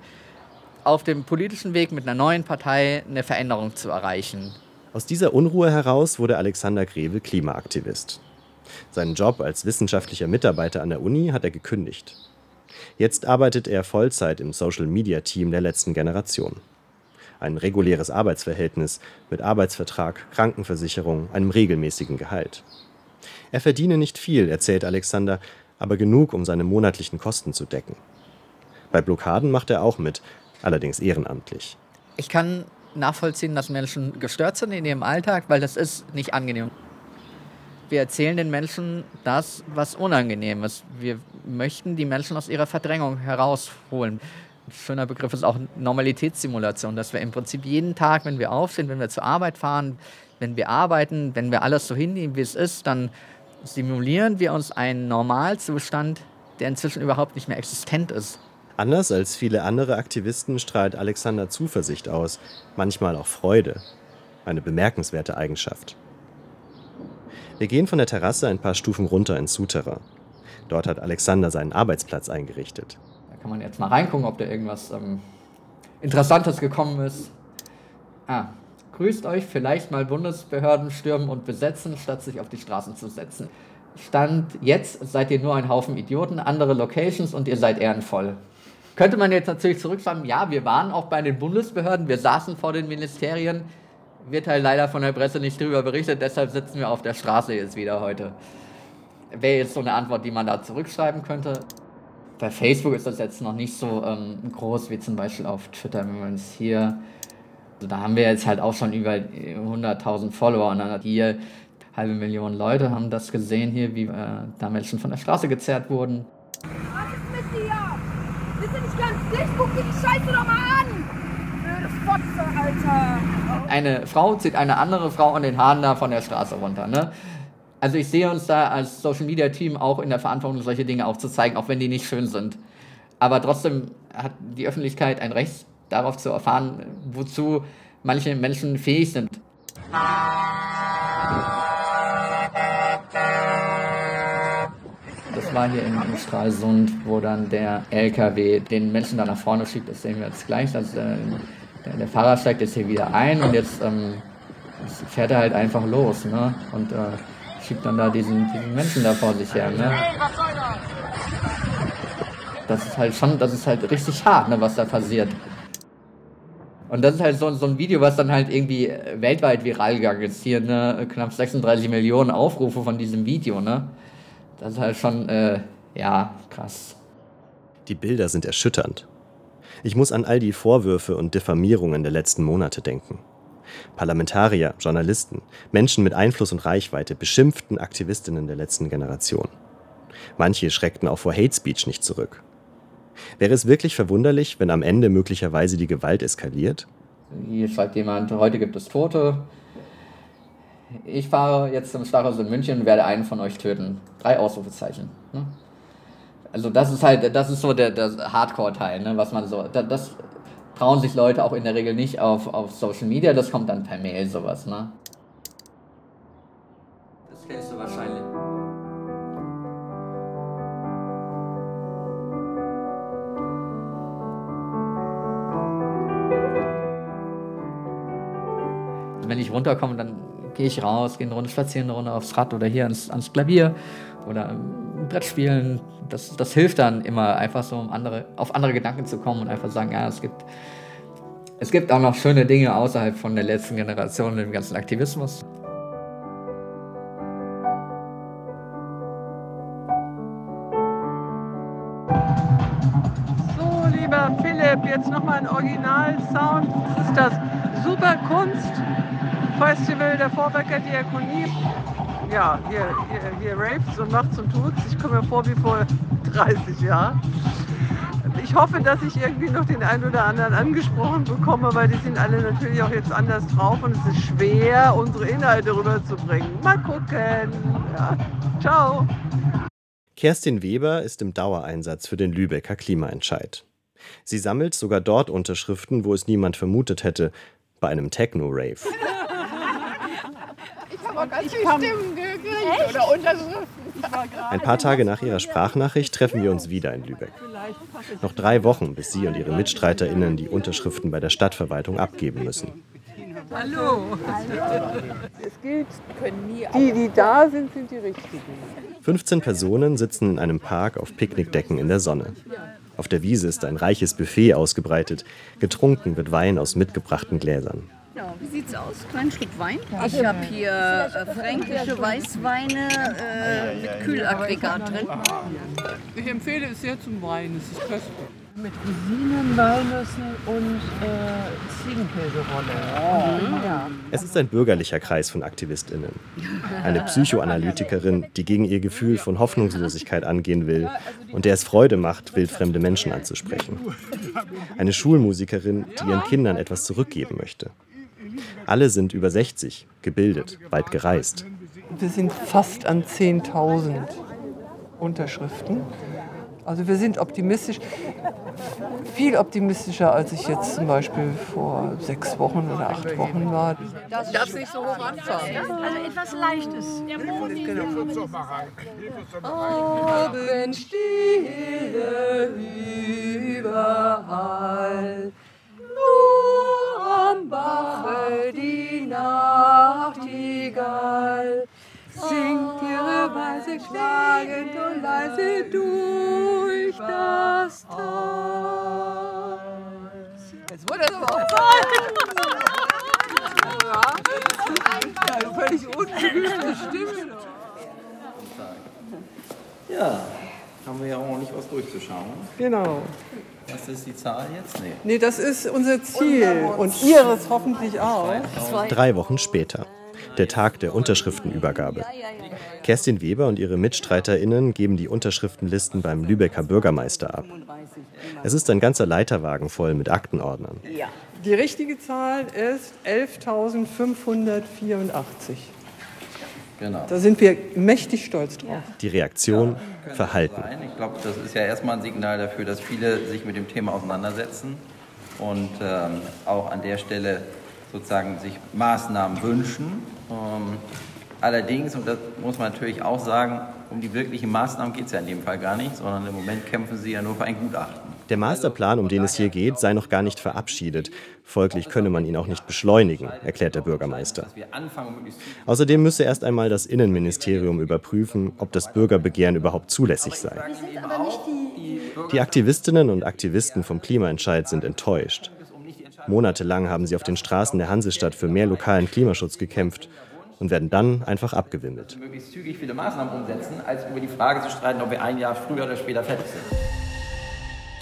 auf dem politischen Weg mit einer neuen Partei eine Veränderung zu erreichen. Aus dieser Unruhe heraus wurde Alexander Grevel Klimaaktivist. Seinen Job als wissenschaftlicher Mitarbeiter an der Uni hat er gekündigt. Jetzt arbeitet er Vollzeit im Social-Media-Team der letzten Generation. Ein reguläres Arbeitsverhältnis mit Arbeitsvertrag, Krankenversicherung, einem regelmäßigen Gehalt. Er verdiene nicht viel, erzählt Alexander, aber genug, um seine monatlichen Kosten zu decken. Bei Blockaden macht er auch mit, allerdings ehrenamtlich. Ich kann nachvollziehen, dass Menschen gestört sind in ihrem Alltag, weil das ist nicht angenehm. Wir erzählen den Menschen das, was unangenehm ist. Wir möchten die Menschen aus ihrer Verdrängung herausholen. Ein schöner Begriff ist auch Normalitätssimulation, dass wir im Prinzip jeden Tag, wenn wir aufstehen, wenn wir zur Arbeit fahren, wenn wir arbeiten, wenn wir alles so hinnehmen, wie es ist, dann simulieren wir uns einen Normalzustand, der inzwischen überhaupt nicht mehr existent ist. Anders als viele andere Aktivisten strahlt Alexander Zuversicht aus, manchmal auch Freude. Eine bemerkenswerte Eigenschaft. Wir gehen von der Terrasse ein paar Stufen runter ins Souterrain. Dort hat Alexander seinen Arbeitsplatz eingerichtet. Da kann man jetzt mal reingucken, ob da irgendwas ähm, Interessantes gekommen ist. Ah, grüßt euch, vielleicht mal Bundesbehörden stürmen und besetzen, statt sich auf die Straßen zu setzen. Stand jetzt seid ihr nur ein Haufen Idioten, andere Locations und ihr seid ehrenvoll. Könnte man jetzt natürlich zurückschreiben, ja, wir waren auch bei den Bundesbehörden, wir saßen vor den Ministerien, wird halt leider von der Presse nicht drüber berichtet, deshalb sitzen wir auf der Straße jetzt wieder heute. Wäre jetzt so eine Antwort, die man da zurückschreiben könnte. Bei Facebook ist das jetzt noch nicht so ähm, groß wie zum Beispiel auf Twitter, wenn man es hier. Also da haben wir jetzt halt auch schon über 100.000 Follower und dann hat hier halbe Million Leute haben das gesehen hier, wie äh, da Menschen von der Straße gezerrt wurden. Was ist mit dir? Wir dicht, guck dir die Scheiße doch mal an! Blöde Fotze, Alter! Eine Frau zieht eine andere Frau an den Haaren da von der Straße runter. Ne? Also ich sehe uns da als Social Media Team auch in der Verantwortung, solche Dinge auch zu zeigen, auch wenn die nicht schön sind. Aber trotzdem hat die Öffentlichkeit ein Recht darauf zu erfahren, wozu manche Menschen fähig sind. War hier in, in Stralsund, wo dann der LKW den Menschen da nach vorne schiebt. Das sehen wir jetzt gleich. Das, äh, der, der, Fahrer steigt jetzt hier wieder ein und jetzt, ähm, fährt er halt einfach los ne? und äh, schiebt dann da diesen, diesen Menschen da vor sich her. Ne? Das ist halt schon, das ist halt richtig hart, ne, was da passiert. Und das ist halt so, so ein Video, was dann halt irgendwie weltweit viral gegangen ist. Hier ne, knapp 36 Millionen Aufrufe von diesem Video. Ne? Das ist halt schon, äh, ja, krass. Die Bilder sind erschütternd. Ich muss an all die Vorwürfe und Diffamierungen der letzten Monate denken. Parlamentarier, Journalisten, Menschen mit Einfluss und Reichweite beschimpften Aktivistinnen der letzten Generation. Manche schreckten auch vor Hate Speech nicht zurück. Wäre es wirklich verwunderlich, wenn am Ende möglicherweise die Gewalt eskaliert? Hier schreibt jemand, heute gibt es Tote. Ich fahre jetzt zum Stachus in München und werde einen von euch töten. Drei Ausrufezeichen. Ne? Also das ist halt, das ist so der, der Hardcore-Teil, ne? was man so, das, das trauen sich Leute auch in der Regel nicht auf, auf Social Media, das kommt dann per Mail sowas, ne? Das kennst du wahrscheinlich. wenn ich runterkomme, dann gehe ich raus, gehe eine Runde spazieren, eine Runde aufs Rad oder hier ans, ans Klavier oder ein Brett spielen. Das, das hilft dann immer einfach so, um andere, auf andere Gedanken zu kommen und einfach sagen, ja, es gibt, es gibt auch noch schöne Dinge außerhalb von der letzten Generation, dem ganzen Aktivismus. So, lieber Philipp, jetzt nochmal ein Original-Sound. Das ist das Superkunst Festival der Vorwerker Diakonie. Ja, hier, hier, hier raves und macht's und tut's. Ich komme mir vor wie vor 30 Jahren. Ich hoffe, dass ich irgendwie noch den einen oder anderen angesprochen bekomme, weil die sind alle natürlich auch jetzt anders drauf und es ist schwer, unsere Inhalte rüberzubringen. Mal gucken. Ja. Ciao. Kerstin Weber ist im Dauereinsatz für den Lübecker Klimaentscheid. Sie sammelt sogar dort Unterschriften, wo es niemand vermutet hätte, bei einem Techno-Rave. Habe ganz viele Stimmen gekriegt oder Unterschriften. Ein paar Tage nach ihrer Sprachnachricht treffen wir uns wieder in Lübeck. Noch drei Wochen, bis sie und ihre MitstreiterInnen die Unterschriften bei der Stadtverwaltung abgeben müssen. Hallo. Es gilt, die, die da sind, sind die richtigen. 15 Personen sitzen in einem Park auf Picknickdecken in der Sonne. Auf der Wiese ist ein reiches Buffet ausgebreitet. Getrunken wird Wein aus mitgebrachten Gläsern. Ja, wie sieht's aus? Kleinen Schluck Wein? Ich habe hier äh, fränkische Weißweine äh, mit Kühlaggregat drin. Ich empfehle es sehr zum Wein, es ist köstlich. Mit Rosinen, Walnüssen und äh, Ziegenkäserolle. Mhm. Ja. Es ist ein bürgerlicher Kreis von AktivistInnen. Eine Psychoanalytikerin, die gegen ihr Gefühl von Hoffnungslosigkeit angehen will und der es Freude macht, wildfremde Menschen anzusprechen. Eine Schulmusikerin, die ihren Kindern etwas zurückgeben möchte. Alle sind über 60, gebildet, weit gereist. Wir sind fast an 10.000 Unterschriften. Also wir sind optimistisch, viel optimistischer, als ich jetzt zum Beispiel vor sechs Wochen oder acht Wochen war. Das darf nicht so hoch anfangen. Also etwas Leichtes. Abendstille überall, nur am Bache die Nachtigall singt ihre Weise klagend und leise durch das Tal. Jetzt wurde es aber auch. Ja, völlig ungeübte Stimme. Ja, haben wir ja auch nicht was durchzuschauen. Genau. Was ist die Zahl jetzt? Nee. Nee, das ist unser Ziel und ihres hoffentlich auch. Drei Wochen später. Der Tag der Unterschriftenübergabe. Kerstin Weber und ihre MitstreiterInnen geben die Unterschriftenlisten beim Lübecker Bürgermeister ab. Es ist ein ganzer Leiterwagen voll mit Aktenordnern. Ja. Die richtige Zahl ist 11.584. Genau. Da sind wir mächtig stolz drauf. Die Reaktion Verhalten. Ich glaube, das ist ja erstmal ein Signal dafür, dass viele sich mit dem Thema auseinandersetzen und ähm, auch an der Stelle sozusagen sich Maßnahmen wünschen. Ähm, allerdings, und das muss man natürlich auch sagen, um die wirklichen Maßnahmen geht es ja in dem Fall gar nicht, sondern im Moment kämpfen sie ja nur für ein Gutachten. Der Masterplan, um den es hier geht, sei noch gar nicht verabschiedet. Folglich könne man ihn auch nicht beschleunigen, erklärt der Bürgermeister. Außerdem müsse erst einmal das Innenministerium überprüfen, ob das Bürgerbegehren überhaupt zulässig sei. Die Aktivistinnen und Aktivisten vom Klimaentscheid sind enttäuscht. Monatelang haben sie auf den Straßen der Hansestadt für mehr lokalen Klimaschutz gekämpft und werden dann einfach abgewimmelt. Möglichst zügig viele Maßnahmen umsetzen, als über die Frage zu streiten, ob wir ein Jahr früher oder später fertig sind.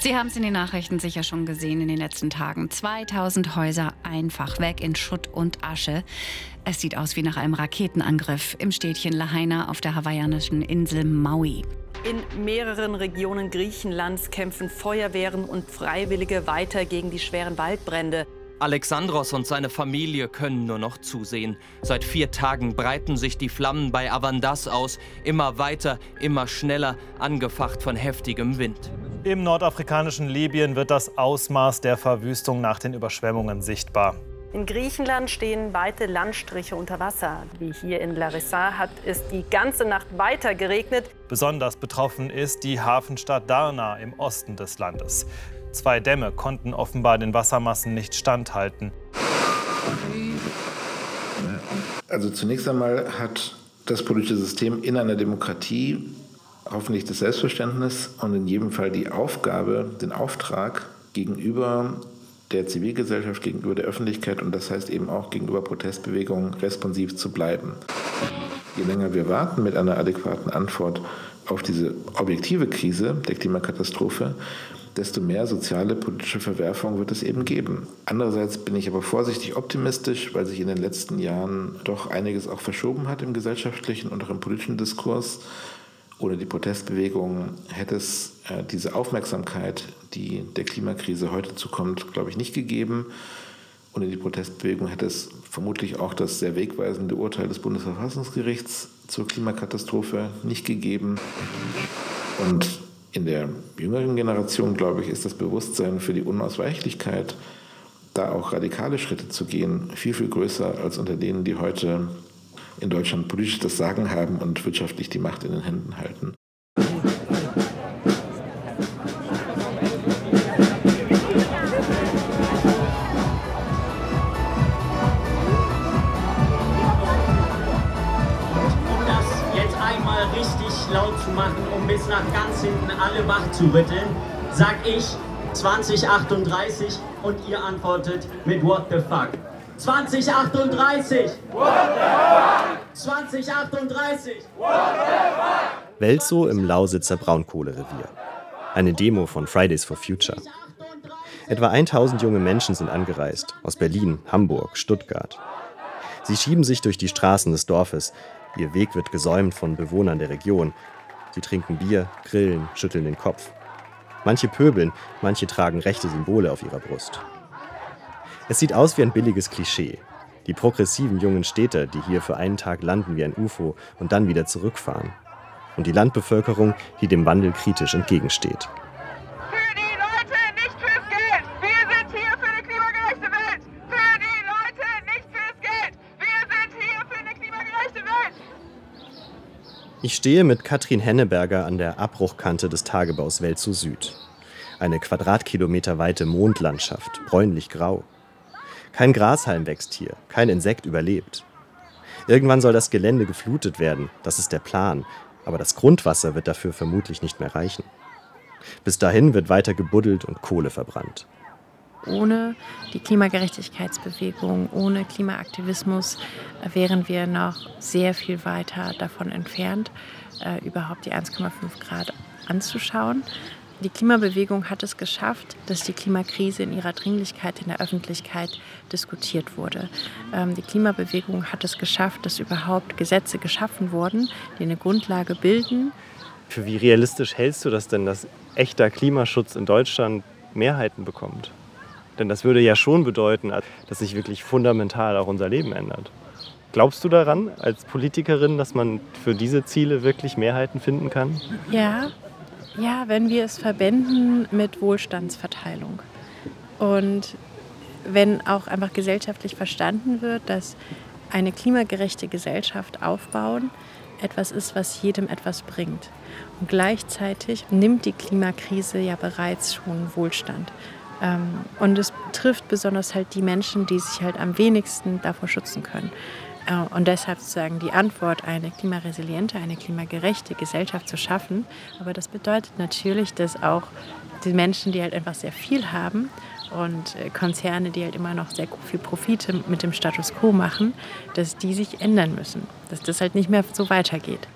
Sie haben es in den Nachrichten sicher schon gesehen in den letzten Tagen. 2000 Häuser einfach weg in Schutt und Asche. Es sieht aus wie nach einem Raketenangriff im Städtchen Lahaina auf der hawaiianischen Insel Maui. In mehreren Regionen Griechenlands kämpfen Feuerwehren und Freiwillige weiter gegen die schweren Waldbrände. Alexandros und seine Familie können nur noch zusehen. Seit vier Tagen breiten sich die Flammen bei Avandas aus, immer weiter, immer schneller, angefacht von heftigem Wind. Im nordafrikanischen Libyen wird das Ausmaß der Verwüstung nach den Überschwemmungen sichtbar. In Griechenland stehen weite Landstriche unter Wasser. Wie hier in Larissa hat es die ganze Nacht weiter geregnet. Besonders betroffen ist die Hafenstadt Darna im Osten des Landes. Zwei Dämme konnten offenbar den Wassermassen nicht standhalten. Also zunächst einmal hat das politische System in einer Demokratie hoffentlich das Selbstverständnis und in jedem Fall die Aufgabe, den Auftrag gegenüber der Zivilgesellschaft, gegenüber der Öffentlichkeit und das heißt eben auch gegenüber Protestbewegungen responsiv zu bleiben. Je länger wir warten mit einer adäquaten Antwort auf diese objektive Krise der Klimakatastrophe, desto mehr soziale, politische Verwerfungen wird es eben geben. Andererseits bin ich aber vorsichtig optimistisch, weil sich in den letzten Jahren doch einiges auch verschoben hat im gesellschaftlichen und auch im politischen Diskurs. Ohne die Protestbewegung hätte es äh, diese Aufmerksamkeit, die der Klimakrise heute zukommt, glaube ich, nicht gegeben. Ohne die Protestbewegung hätte es vermutlich auch das sehr wegweisende Urteil des Bundesverfassungsgerichts zur Klimakatastrophe nicht gegeben. Und in der jüngeren Generation, glaube ich, ist das Bewusstsein für die Unausweichlichkeit, da auch radikale Schritte zu gehen, viel, viel größer als unter denen, die heute in Deutschland politisch das Sagen haben und wirtschaftlich die Macht in den Händen halten. Bis nach ganz hinten alle wach zu rütteln, sag ich 2038 und ihr antwortet mit What the fuck. 2038! What the fuck? 2038! What the fuck? Welzow im Lausitzer Braunkohlerevier. Eine Demo von Fridays for Future. Etwa 1000 junge Menschen sind angereist, aus Berlin, Hamburg, Stuttgart. Sie schieben sich durch die Straßen des Dorfes. Ihr Weg wird gesäumt von Bewohnern der Region. Sie trinken Bier, grillen, schütteln den Kopf. Manche pöbeln, manche tragen rechte Symbole auf ihrer Brust. Es sieht aus wie ein billiges Klischee. Die progressiven jungen Städter, die hier für einen Tag landen wie ein UFO und dann wieder zurückfahren. und die Landbevölkerung, die dem Wandel kritisch entgegensteht. Ich stehe mit Katrin Henneberger an der Abbruchkante des Tagebaus Welt zu Süd. Eine Quadratkilometer weite Mondlandschaft, bräunlich grau. Kein Grashalm wächst hier, kein Insekt überlebt. Irgendwann soll das Gelände geflutet werden, das ist der Plan, aber das Grundwasser wird dafür vermutlich nicht mehr reichen. Bis dahin wird weiter gebuddelt und Kohle verbrannt ohne die Klimagerechtigkeitsbewegung, ohne Klimaaktivismus wären wir noch sehr viel weiter davon entfernt, äh, überhaupt die 1,5 Grad anzuschauen. Die Klimabewegung hat es geschafft, dass die Klimakrise in ihrer Dringlichkeit in der Öffentlichkeit diskutiert wurde. Ähm, die Klimabewegung hat es geschafft, dass überhaupt Gesetze geschaffen wurden, die eine Grundlage bilden. Für wie realistisch hältst du das denn, dass echter Klimaschutz in Deutschland Mehrheiten bekommt? Denn das würde ja schon bedeuten, dass sich wirklich fundamental auch unser Leben ändert. Glaubst du daran als Politikerin, dass man für diese Ziele wirklich Mehrheiten finden kann? Ja, ja, wenn wir es verbinden mit Wohlstandsverteilung. Und wenn auch einfach gesellschaftlich verstanden wird, dass eine klimagerechte Gesellschaft aufbauen etwas ist, was jedem etwas bringt. Und gleichzeitig nimmt die Klimakrise ja bereits schon Wohlstand. Ähm, und es trifft besonders halt die Menschen, die sich halt am wenigsten davor schützen können. Äh, und deshalb sozusagen die Antwort, eine klimaresiliente, eine klimagerechte Gesellschaft zu schaffen. Aber das bedeutet natürlich, dass auch die Menschen, die halt einfach sehr viel haben und äh, Konzerne, die halt immer noch sehr viel Profite mit dem Status quo machen, dass die sich ändern müssen. Dass das halt nicht mehr so weitergeht.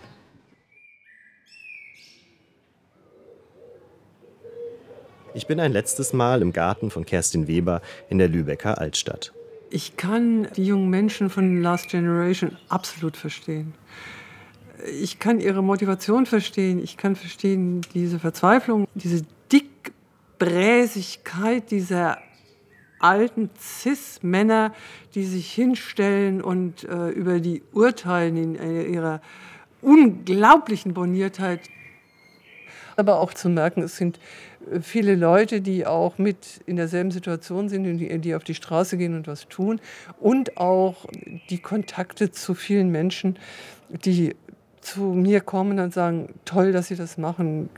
Ich bin ein letztes Mal im Garten von Kerstin Weber in der Lübecker Altstadt. Ich kann die jungen Menschen von Last Generation absolut verstehen. Ich kann ihre Motivation verstehen. Ich kann verstehen diese Verzweiflung, diese Dickbräsigkeit dieser alten Cis-Männer, die sich hinstellen und äh, über die urteilen in ihrer unglaublichen Boniertheit. Aber auch zu merken, es sind viele Leute, die auch mit in derselben Situation sind, die, die auf die Straße gehen und was tun. Und auch die Kontakte zu vielen Menschen, die zu mir kommen und sagen, toll, dass Sie das machen,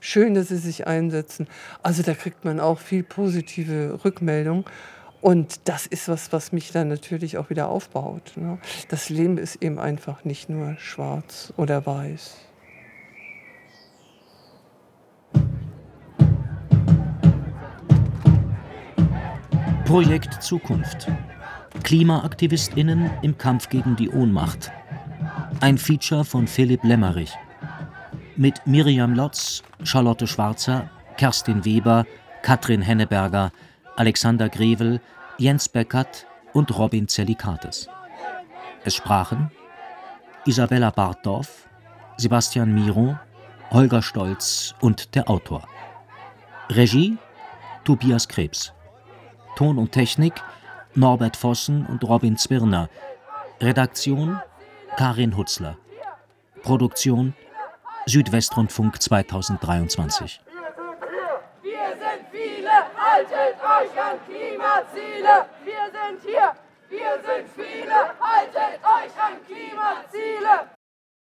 schön, dass Sie sich einsetzen. Also da kriegt man auch viel positive Rückmeldung. Und das ist was, was mich dann natürlich auch wieder aufbaut. Ne? Das Leben ist eben einfach nicht nur schwarz oder weiß. Projekt Zukunft. KlimaaktivistInnen im Kampf gegen die Ohnmacht. Ein Feature von Philipp Lämmerich. Mit Miriam Lotz, Charlotte Schwarzer, Kerstin Weber, Katrin Henneberger, Alexander Grevel, Jens Beckert und Robin Zellikates. Es sprachen Isabella Bartdorf, Sebastian Miro, Holger Stolz und der Autor. Regie Tobias Krebs. Ton und Technik Norbert Vossen und Robin Zwirner. Redaktion Karin Hutzler. Produktion Südwestrundfunk 2023. Wir sind viele, haltet euch an Klimaziele. Wir sind hier, wir sind viele, haltet euch an Klimaziele.